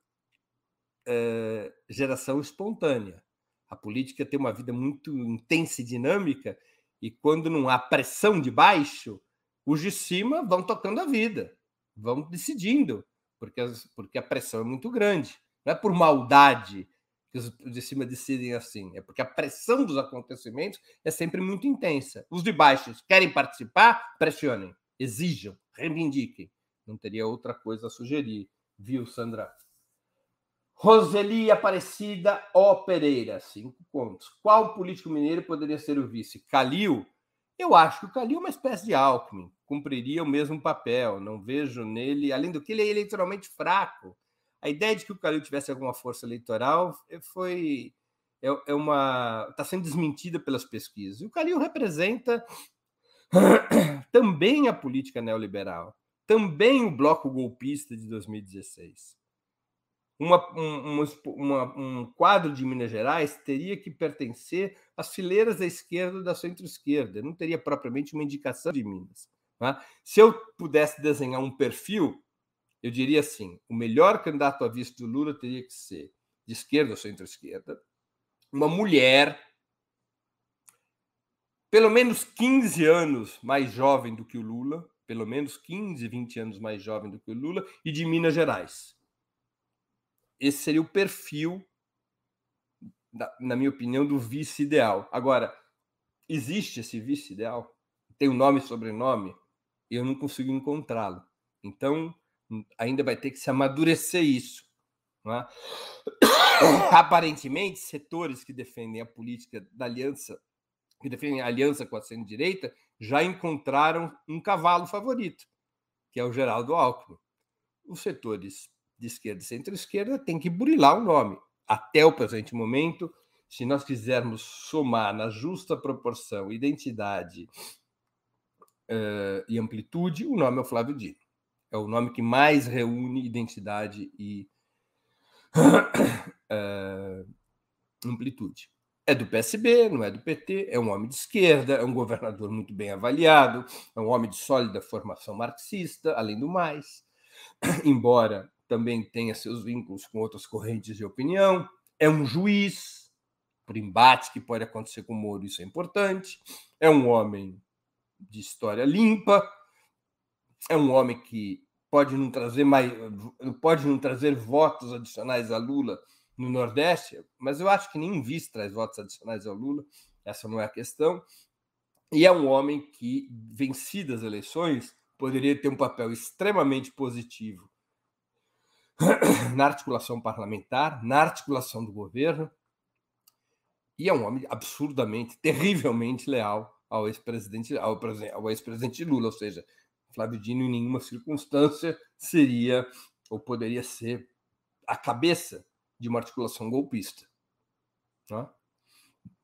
é, geração espontânea. A política tem uma vida muito intensa e dinâmica, e quando não há pressão de baixo, os de cima vão tocando a vida, vão decidindo, porque, as, porque a pressão é muito grande. Não é por maldade que os de cima decidem assim, é porque a pressão dos acontecimentos é sempre muito intensa. Os de baixo querem participar, pressionem, exijam, reivindiquem. Não teria outra coisa a sugerir, viu, Sandra? Roseli Aparecida O Pereira, cinco pontos. Qual político mineiro poderia ser o vice? Calil? Eu acho que o Calil é uma espécie de Alckmin, cumpriria o mesmo papel. Não vejo nele, além do que ele é eleitoralmente fraco. A ideia de que o Calil tivesse alguma força eleitoral foi é, é uma está sendo desmentida pelas pesquisas. E o Calil representa também a política neoliberal, também o bloco golpista de 2016 uma, um, uma, um quadro de Minas Gerais teria que pertencer às fileiras da esquerda e da centro-esquerda, não teria propriamente uma indicação de Minas. Tá? Se eu pudesse desenhar um perfil, eu diria assim: o melhor candidato a vice do Lula teria que ser de esquerda ou centro-esquerda, uma mulher, pelo menos 15 anos mais jovem do que o Lula, pelo menos 15, 20 anos mais jovem do que o Lula, e de Minas Gerais esse seria o perfil, na minha opinião, do vice ideal. Agora, existe esse vice ideal? Tem o um nome e sobrenome? Eu não consigo encontrá-lo. Então, ainda vai ter que se amadurecer isso. É? Aparentemente, setores que defendem a política da aliança, que defendem a aliança com a centro-direita, já encontraram um cavalo favorito, que é o Geraldo Alckmin. Os setores de esquerda e centro-esquerda têm que burilar o nome. Até o presente momento, se nós quisermos somar na justa proporção identidade uh, e amplitude, o nome é o Flávio Dino. É o nome que mais reúne identidade e uh, amplitude. É do PSB, não é do PT, é um homem de esquerda, é um governador muito bem avaliado, é um homem de sólida formação marxista, além do mais, embora também tenha seus vínculos com outras correntes de opinião, é um juiz, por embate que pode acontecer com o Moro, isso é importante, é um homem de história limpa, é um homem que pode não trazer mais, pode não trazer votos adicionais a Lula no Nordeste, mas eu acho que nenhum vice traz votos adicionais a Lula, essa não é a questão. E é um homem que, vencidas as eleições, poderia ter um papel extremamente positivo na articulação parlamentar, na articulação do governo, e é um homem absurdamente, terrivelmente leal ao ex-presidente ao, ao ex-presidente Lula, ou seja, Flávio Dino em nenhuma circunstância seria ou poderia ser a cabeça de uma articulação golpista. Né?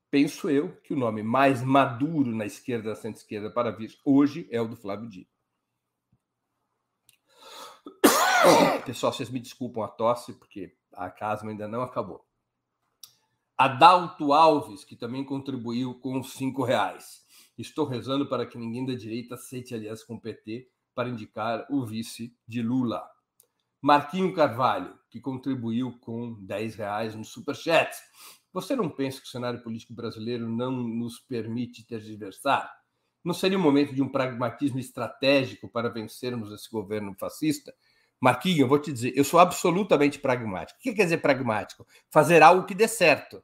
Penso eu que o nome mais maduro na esquerda, na centro-esquerda para vir hoje é o do Flávio Dino. Pessoal, vocês me desculpam a tosse, porque a casa ainda não acabou. Adalto Alves, que também contribuiu com cinco reais. Estou rezando para que ninguém da direita aceite aliança com o PT para indicar o vice de Lula. Marquinho Carvalho, que contribuiu com 10 reais no Superchat. Você não pensa que o cenário político brasileiro não nos permite tergiversar? Não seria o momento de um pragmatismo estratégico para vencermos esse governo fascista? Marquinho, eu vou te dizer, eu sou absolutamente pragmático. O que quer dizer pragmático? Fazer algo que dê certo.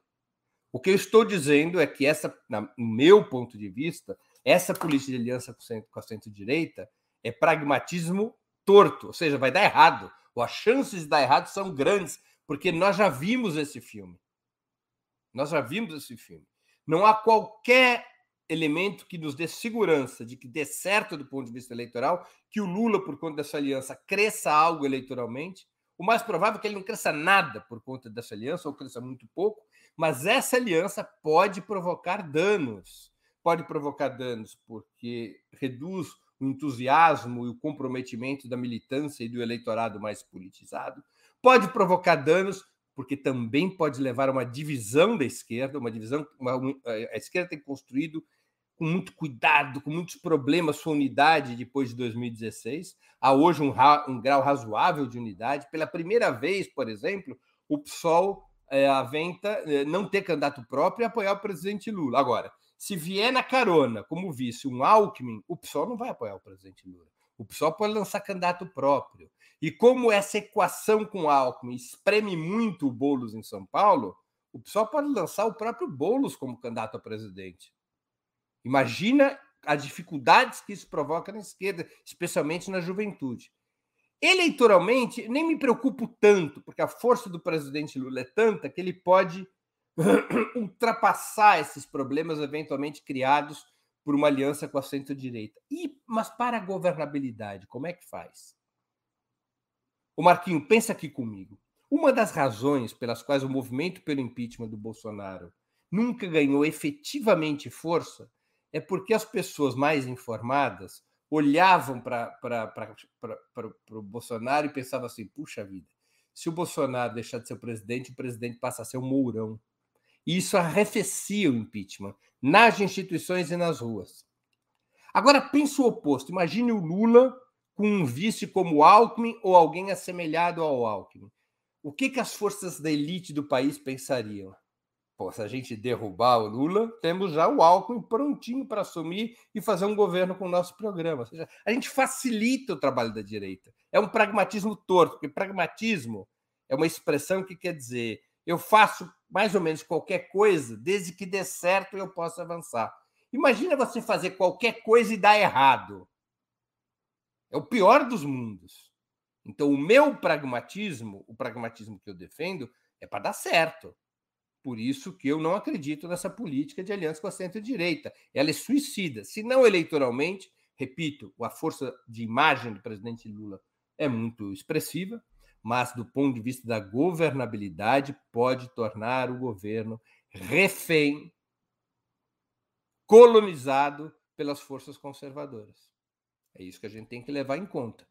O que eu estou dizendo é que essa, no meu ponto de vista, essa política de aliança com a centro-direita é pragmatismo torto, ou seja, vai dar errado, ou as chances de dar errado são grandes, porque nós já vimos esse filme. Nós já vimos esse filme. Não há qualquer elemento que nos dê segurança de que dê certo do ponto de vista eleitoral, que o Lula, por conta dessa aliança, cresça algo eleitoralmente. O mais provável é que ele não cresça nada por conta dessa aliança, ou cresça muito pouco, mas essa aliança pode provocar danos. Pode provocar danos porque reduz o entusiasmo e o comprometimento da militância e do eleitorado mais politizado. Pode provocar danos porque também pode levar a uma divisão da esquerda, uma divisão uma, a esquerda tem construído com muito cuidado, com muitos problemas sua unidade depois de 2016. Há hoje um, um grau razoável de unidade. Pela primeira vez, por exemplo, o PSOL é, aventa é, não ter candidato próprio e apoiar o presidente Lula. Agora, se vier na carona como vice um Alckmin, o PSOL não vai apoiar o presidente Lula. O PSOL pode lançar candidato próprio. E como essa equação com Alckmin espreme muito o Boulos em São Paulo, o PSOL pode lançar o próprio Boulos como candidato a presidente. Imagina as dificuldades que isso provoca na esquerda, especialmente na juventude. Eleitoralmente, nem me preocupo tanto, porque a força do presidente Lula é tanta que ele pode ultrapassar esses problemas eventualmente criados por uma aliança com a centro-direita. E mas para a governabilidade, como é que faz? O Marquinho, pensa aqui comigo. Uma das razões pelas quais o movimento pelo impeachment do Bolsonaro nunca ganhou efetivamente força é porque as pessoas mais informadas olhavam para o Bolsonaro e pensavam assim: puxa vida, se o Bolsonaro deixar de ser o presidente, o presidente passa a ser um mourão. E isso arrefecia o impeachment nas instituições e nas ruas. Agora pense o oposto: imagine o Lula com um vice como Alckmin ou alguém assemelhado ao Alckmin. O que, que as forças da elite do país pensariam? Pô, se a gente derrubar o Lula, temos já o Alckmin prontinho para assumir e fazer um governo com o nosso programa. Ou seja, a gente facilita o trabalho da direita. É um pragmatismo torto, porque pragmatismo é uma expressão que quer dizer eu faço mais ou menos qualquer coisa, desde que dê certo eu possa avançar. Imagina você fazer qualquer coisa e dar errado. É o pior dos mundos. Então, o meu pragmatismo, o pragmatismo que eu defendo, é para dar certo. Por isso que eu não acredito nessa política de aliança com a centro-direita. Ela é suicida. Se não eleitoralmente, repito, a força de imagem do presidente Lula é muito expressiva, mas do ponto de vista da governabilidade, pode tornar o governo refém, colonizado pelas forças conservadoras. É isso que a gente tem que levar em conta.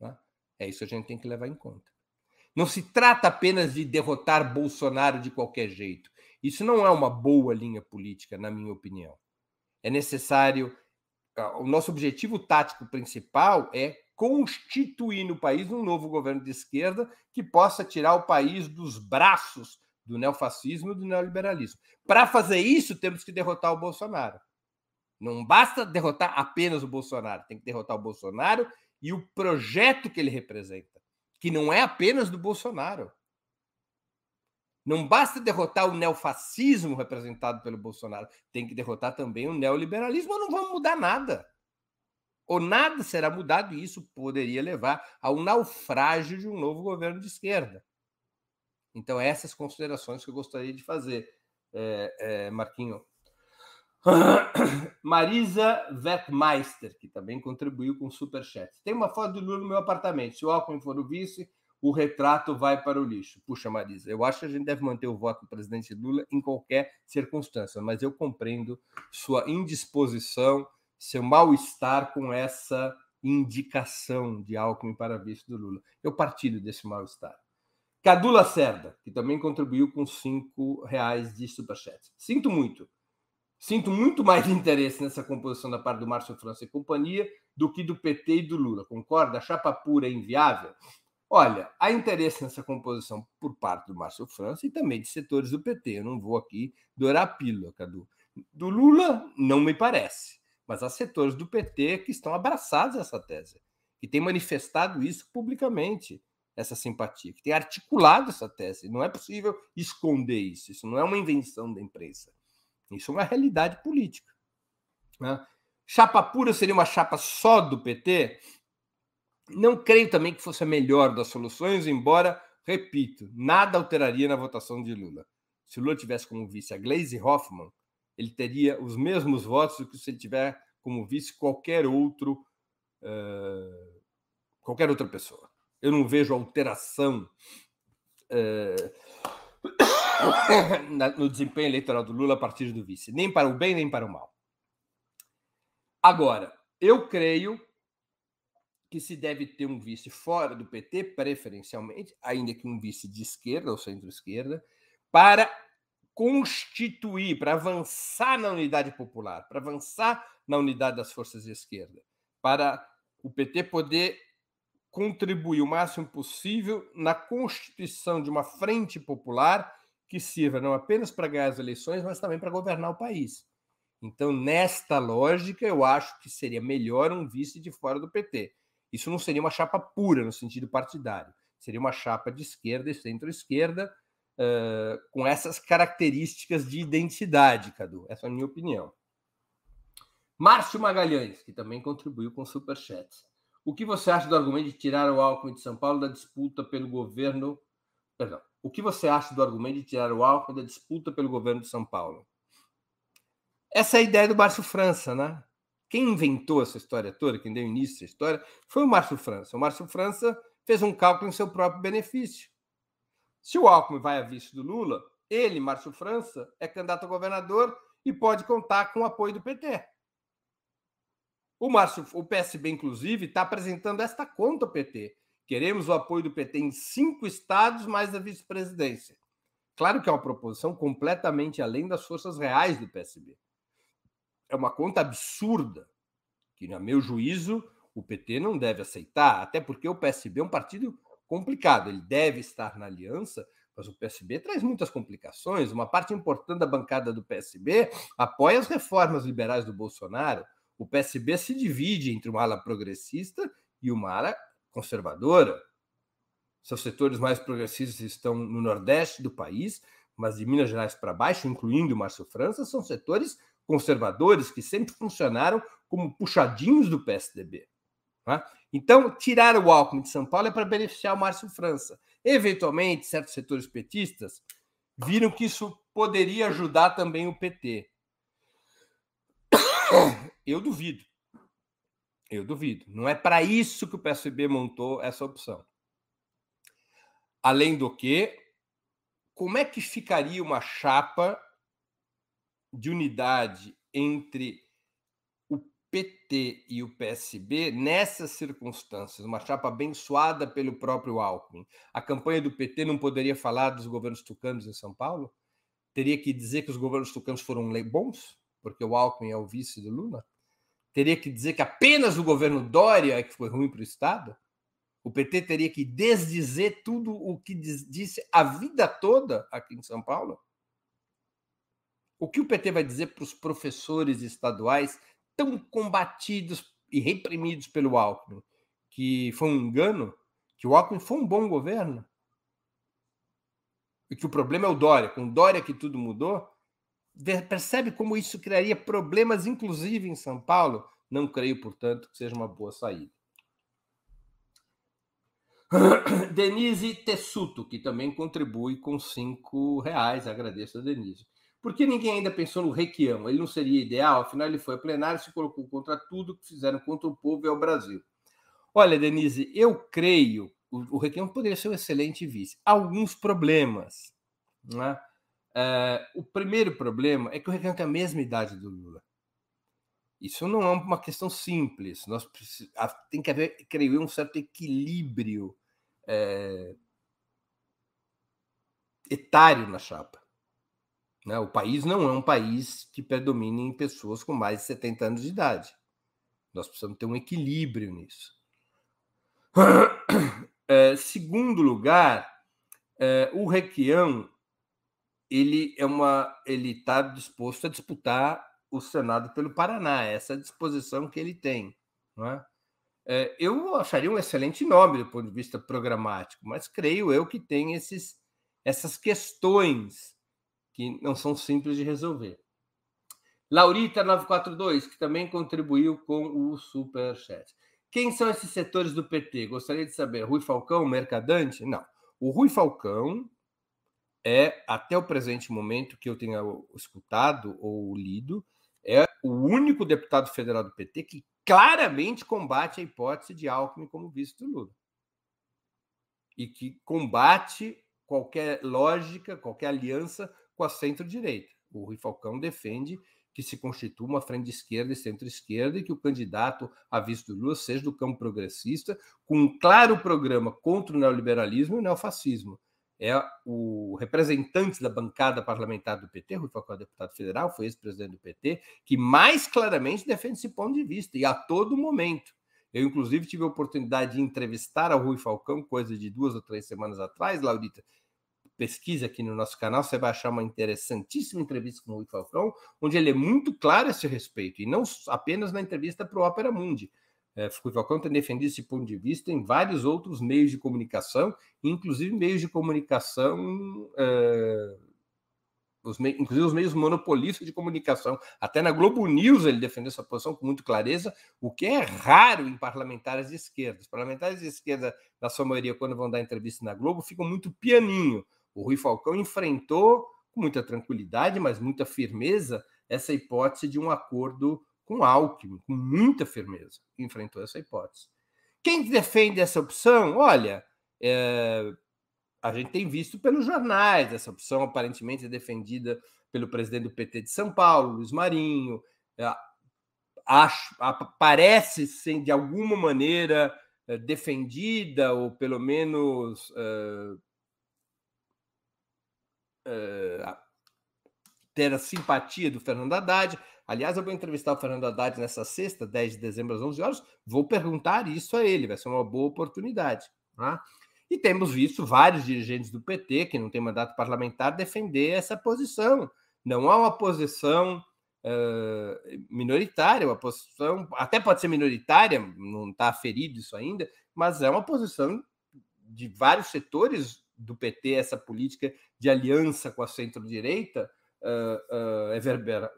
Tá? É isso que a gente tem que levar em conta. Não se trata apenas de derrotar Bolsonaro de qualquer jeito. Isso não é uma boa linha política, na minha opinião. É necessário. Ah, o nosso objetivo tático principal é constituir no país um novo governo de esquerda que possa tirar o país dos braços do neofascismo e do neoliberalismo. Para fazer isso, temos que derrotar o Bolsonaro. Não basta derrotar apenas o Bolsonaro, tem que derrotar o Bolsonaro e o projeto que ele representa, que não é apenas do Bolsonaro. Não basta derrotar o neofascismo representado pelo Bolsonaro, tem que derrotar também o neoliberalismo, ou não vamos mudar nada. Ou nada será mudado, e isso poderia levar ao naufrágio de um novo governo de esquerda. Então, essas considerações que eu gostaria de fazer, é, é, Marquinho. Marisa Wettmeister, que também contribuiu com o Superchat. Tem uma foto do Lula no meu apartamento. Se o Alckmin for o vice, o retrato vai para o lixo. Puxa, Marisa, eu acho que a gente deve manter o voto do presidente Lula em qualquer circunstância, mas eu compreendo sua indisposição, seu mal-estar com essa indicação de Alckmin para vice do Lula. Eu partilho desse mal-estar. Cadu Lacerda, que também contribuiu com cinco reais de superchat. Sinto muito. Sinto muito mais interesse nessa composição da parte do Márcio França e companhia do que do PT e do Lula. Concorda? A chapa pura é inviável? Olha, há interesse nessa composição por parte do Márcio França e também de setores do PT. Eu não vou aqui dourar a pílula, Cadu. Do Lula, não me parece. Mas há setores do PT que estão abraçados a essa tese, que têm manifestado isso publicamente essa simpatia, que tem articulado essa tese. Não é possível esconder isso. Isso não é uma invenção da imprensa. Isso é uma realidade política. Né? Chapa pura seria uma chapa só do PT? Não creio também que fosse a melhor das soluções, embora, repito, nada alteraria na votação de Lula. Se Lula tivesse como vice a Gleisi Hoffmann, ele teria os mesmos votos do que se ele tiver como vice qualquer outro, uh, qualquer outra pessoa eu não vejo alteração é, no desempenho eleitoral do Lula a partir do vice, nem para o bem nem para o mal. Agora, eu creio que se deve ter um vice fora do PT, preferencialmente, ainda que um vice de esquerda ou centro-esquerda, para constituir, para avançar na unidade popular, para avançar na unidade das forças de esquerda, para o PT poder contribuir o máximo possível na constituição de uma frente popular que sirva não apenas para ganhar as eleições, mas também para governar o país. Então, nesta lógica, eu acho que seria melhor um vice de fora do PT. Isso não seria uma chapa pura no sentido partidário, seria uma chapa de esquerda e centro-esquerda uh, com essas características de identidade, Cadu. Essa é a minha opinião. Márcio Magalhães, que também contribuiu com superchats. O que você acha do argumento de tirar o Alckmin de São Paulo da disputa pelo governo? Perdão. O que você acha do argumento de tirar o Alckmin da disputa pelo governo de São Paulo? Essa é a ideia do Márcio França, né? Quem inventou essa história toda, quem deu início essa história, foi o Márcio França. O Márcio França fez um cálculo em seu próprio benefício. Se o Alckmin vai a vice do Lula, ele, Márcio França, é candidato a governador e pode contar com o apoio do PT. O Márcio, o PSB, inclusive, está apresentando esta conta ao PT. Queremos o apoio do PT em cinco estados, mais a vice-presidência. Claro que é uma proposição completamente além das forças reais do PSB. É uma conta absurda, que, no meu juízo, o PT não deve aceitar, até porque o PSB é um partido complicado. Ele deve estar na aliança, mas o PSB traz muitas complicações. Uma parte importante da bancada do PSB apoia as reformas liberais do Bolsonaro o PSB se divide entre uma ala progressista e uma ala conservadora. Seus setores mais progressistas estão no nordeste do país, mas de Minas Gerais para baixo, incluindo o Márcio França, são setores conservadores que sempre funcionaram como puxadinhos do PSDB. Né? Então, tirar o Alckmin de São Paulo é para beneficiar o Márcio França. Eventualmente, certos setores petistas viram que isso poderia ajudar também o PT. Eu duvido. Eu duvido. Não é para isso que o PSB montou essa opção. Além do que, como é que ficaria uma chapa de unidade entre o PT e o PSB nessas circunstâncias? Uma chapa abençoada pelo próprio Alckmin. A campanha do PT não poderia falar dos governos tucanos em São Paulo? Teria que dizer que os governos tucanos foram bons, porque o Alckmin é o vice do Lula? Teria que dizer que apenas o governo Dória é que foi ruim para o Estado? O PT teria que desdizer tudo o que disse a vida toda aqui em São Paulo? O que o PT vai dizer para os professores estaduais tão combatidos e reprimidos pelo Alckmin? Que foi um engano? Que o Alckmin foi um bom governo? E que o problema é o Dória. Com o Dória que tudo mudou? Percebe como isso criaria problemas, inclusive em São Paulo? Não creio, portanto, que seja uma boa saída. Denise Tessuto, que também contribui com cinco reais. Agradeço a Denise. Por que ninguém ainda pensou no Requião? Ele não seria ideal? Afinal, ele foi a plenário e se colocou contra tudo que fizeram contra o povo e o Brasil. Olha, Denise, eu creio o, o Requião poderia ser um excelente vice. Alguns problemas. Né? É, o primeiro problema é que o Requião tem a mesma idade do Lula. Isso não é uma questão simples. Nós tem que haver, creio eu, um certo equilíbrio é, etário na chapa. Né? O país não é um país que predomine em pessoas com mais de 70 anos de idade. Nós precisamos ter um equilíbrio nisso. É, segundo lugar, é, o Requião ele é uma ele está disposto a disputar o Senado pelo Paraná, essa disposição que ele tem. Não é? É, eu acharia um excelente nome do ponto de vista programático, mas creio eu que tem esses, essas questões que não são simples de resolver. Laurita 942, que também contribuiu com o Superchat. Quem são esses setores do PT? Gostaria de saber. Rui Falcão, Mercadante? Não. O Rui Falcão é, até o presente momento que eu tenha escutado ou lido, é o único deputado federal do PT que claramente combate a hipótese de Alckmin como vice do Lula. E que combate qualquer lógica, qualquer aliança com a centro-direita. O Rui Falcão defende que se constitua uma frente de esquerda e centro-esquerda e que o candidato a vice do Lula seja do campo progressista, com um claro programa contra o neoliberalismo e o neofascismo é o representante da bancada parlamentar do PT, Rui Falcão, deputado federal, foi ex-presidente do PT, que mais claramente defende esse ponto de vista, e a todo momento. Eu, inclusive, tive a oportunidade de entrevistar o Rui Falcão, coisa de duas ou três semanas atrás, Laurita. Pesquisa aqui no nosso canal, você vai achar uma interessantíssima entrevista com o Rui Falcão, onde ele é muito claro a esse respeito, e não apenas na entrevista para o Opera Mundi. É, Falcão tem defendido esse ponto de vista em vários outros meios de comunicação, inclusive meios de comunicação, é, os meios, inclusive os meios monopolistas de comunicação. Até na Globo News ele defendeu essa posição com muita clareza, o que é raro em parlamentares de esquerda. Os parlamentares de esquerda, na sua maioria, quando vão dar entrevista na Globo, ficam muito pianinho. O Rui Falcão enfrentou com muita tranquilidade, mas muita firmeza, essa hipótese de um acordo com Alckmin, com muita firmeza, enfrentou essa hipótese. Quem defende essa opção? Olha, é, a gente tem visto pelos jornais, essa opção aparentemente é defendida pelo presidente do PT de São Paulo, Luiz Marinho. É, acho, parece ser de alguma maneira é, defendida, ou pelo menos é, é, ter a simpatia do Fernando Haddad. Aliás, eu vou entrevistar o Fernando Haddad nessa sexta, 10 de dezembro, às 11 horas. Vou perguntar isso a ele, vai ser uma boa oportunidade. Tá? E temos visto vários dirigentes do PT, que não têm mandato parlamentar, defender essa posição. Não há uma posição uh, minoritária, uma posição, até pode ser minoritária, não está aferido isso ainda, mas é uma posição de vários setores do PT, essa política de aliança com a centro-direita, uh, é, verbera,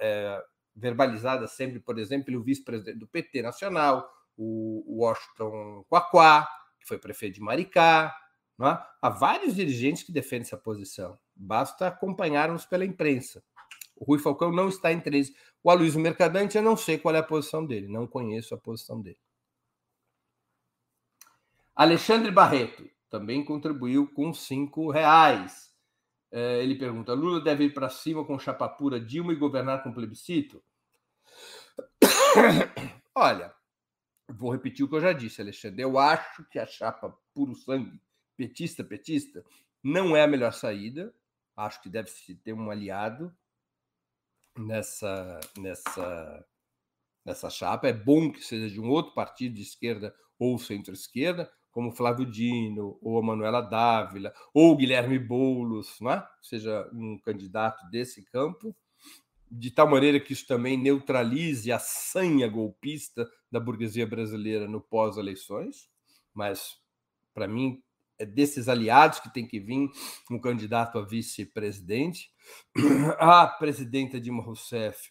é, verbalizada sempre, por exemplo, pelo vice-presidente do PT nacional, o Washington Quaquá, que foi prefeito de Maricá. É? Há vários dirigentes que defendem essa posição. Basta acompanharmos pela imprensa. O Rui Falcão não está entre eles. O Aloysio Mercadante, eu não sei qual é a posição dele, não conheço a posição dele. Alexandre Barreto também contribuiu com cinco reais. É, ele pergunta: Lula deve ir para cima com chapa pura Dilma e governar com plebiscito? Olha, vou repetir o que eu já disse, Alexandre. Eu acho que a chapa puro sangue, petista, petista, não é a melhor saída. Acho que deve se ter um aliado nessa, nessa, nessa chapa. É bom que seja de um outro partido de esquerda ou centro-esquerda, como Flávio Dino, ou a Manuela Dávila, ou Guilherme Boulos, não é? seja um candidato desse campo, de tal maneira que isso também neutralize a sanha golpista da burguesia brasileira no pós-eleições. Mas, para mim, é desses aliados que tem que vir um candidato a vice-presidente. A presidenta Dilma Rousseff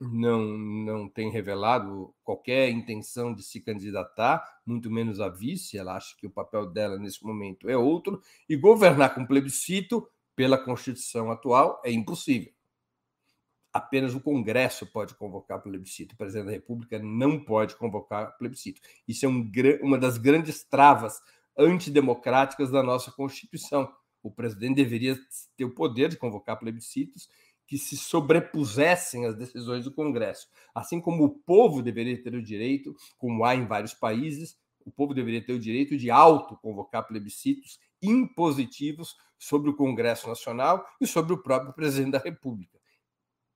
não, não tem revelado qualquer intenção de se candidatar, muito menos a vice. Ela acha que o papel dela nesse momento é outro. E governar com plebiscito, pela Constituição atual, é impossível. Apenas o Congresso pode convocar plebiscito. O presidente da República não pode convocar plebiscito. Isso é um, uma das grandes travas antidemocráticas da nossa Constituição. O presidente deveria ter o poder de convocar plebiscitos que se sobrepusessem às decisões do Congresso. Assim como o povo deveria ter o direito, como há em vários países, o povo deveria ter o direito de auto-convocar plebiscitos impositivos sobre o Congresso Nacional e sobre o próprio presidente da República.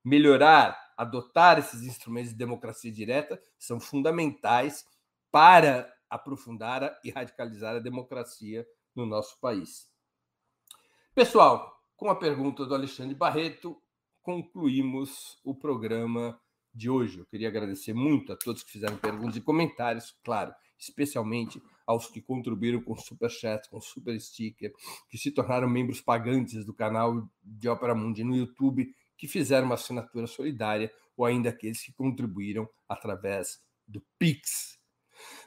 Melhorar, adotar esses instrumentos de democracia direta são fundamentais para aprofundar e radicalizar a democracia no nosso país. Pessoal, com a pergunta do Alexandre Barreto, concluímos o programa de hoje. Eu queria agradecer muito a todos que fizeram perguntas e comentários, claro, especialmente aos que contribuíram com super chat, com super sticker, que se tornaram membros pagantes do canal de Ópera Mundi no YouTube, que fizeram uma assinatura solidária, ou ainda aqueles que contribuíram através do Pix,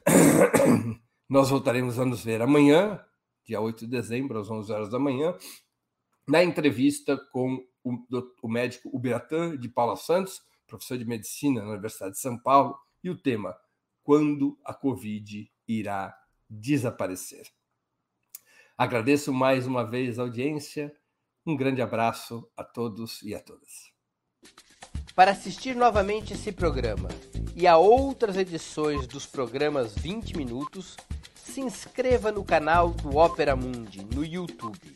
Nós voltaremos a nos ver amanhã, dia 8 de dezembro, às 11 horas da manhã, na entrevista com o, o médico Ubiratã de Paula Santos, professor de medicina na Universidade de São Paulo, e o tema: Quando a Covid irá desaparecer? Agradeço mais uma vez a audiência. Um grande abraço a todos e a todas.
Para assistir novamente esse programa e a outras edições dos programas 20 Minutos, se inscreva no canal do Opera Mundi no YouTube.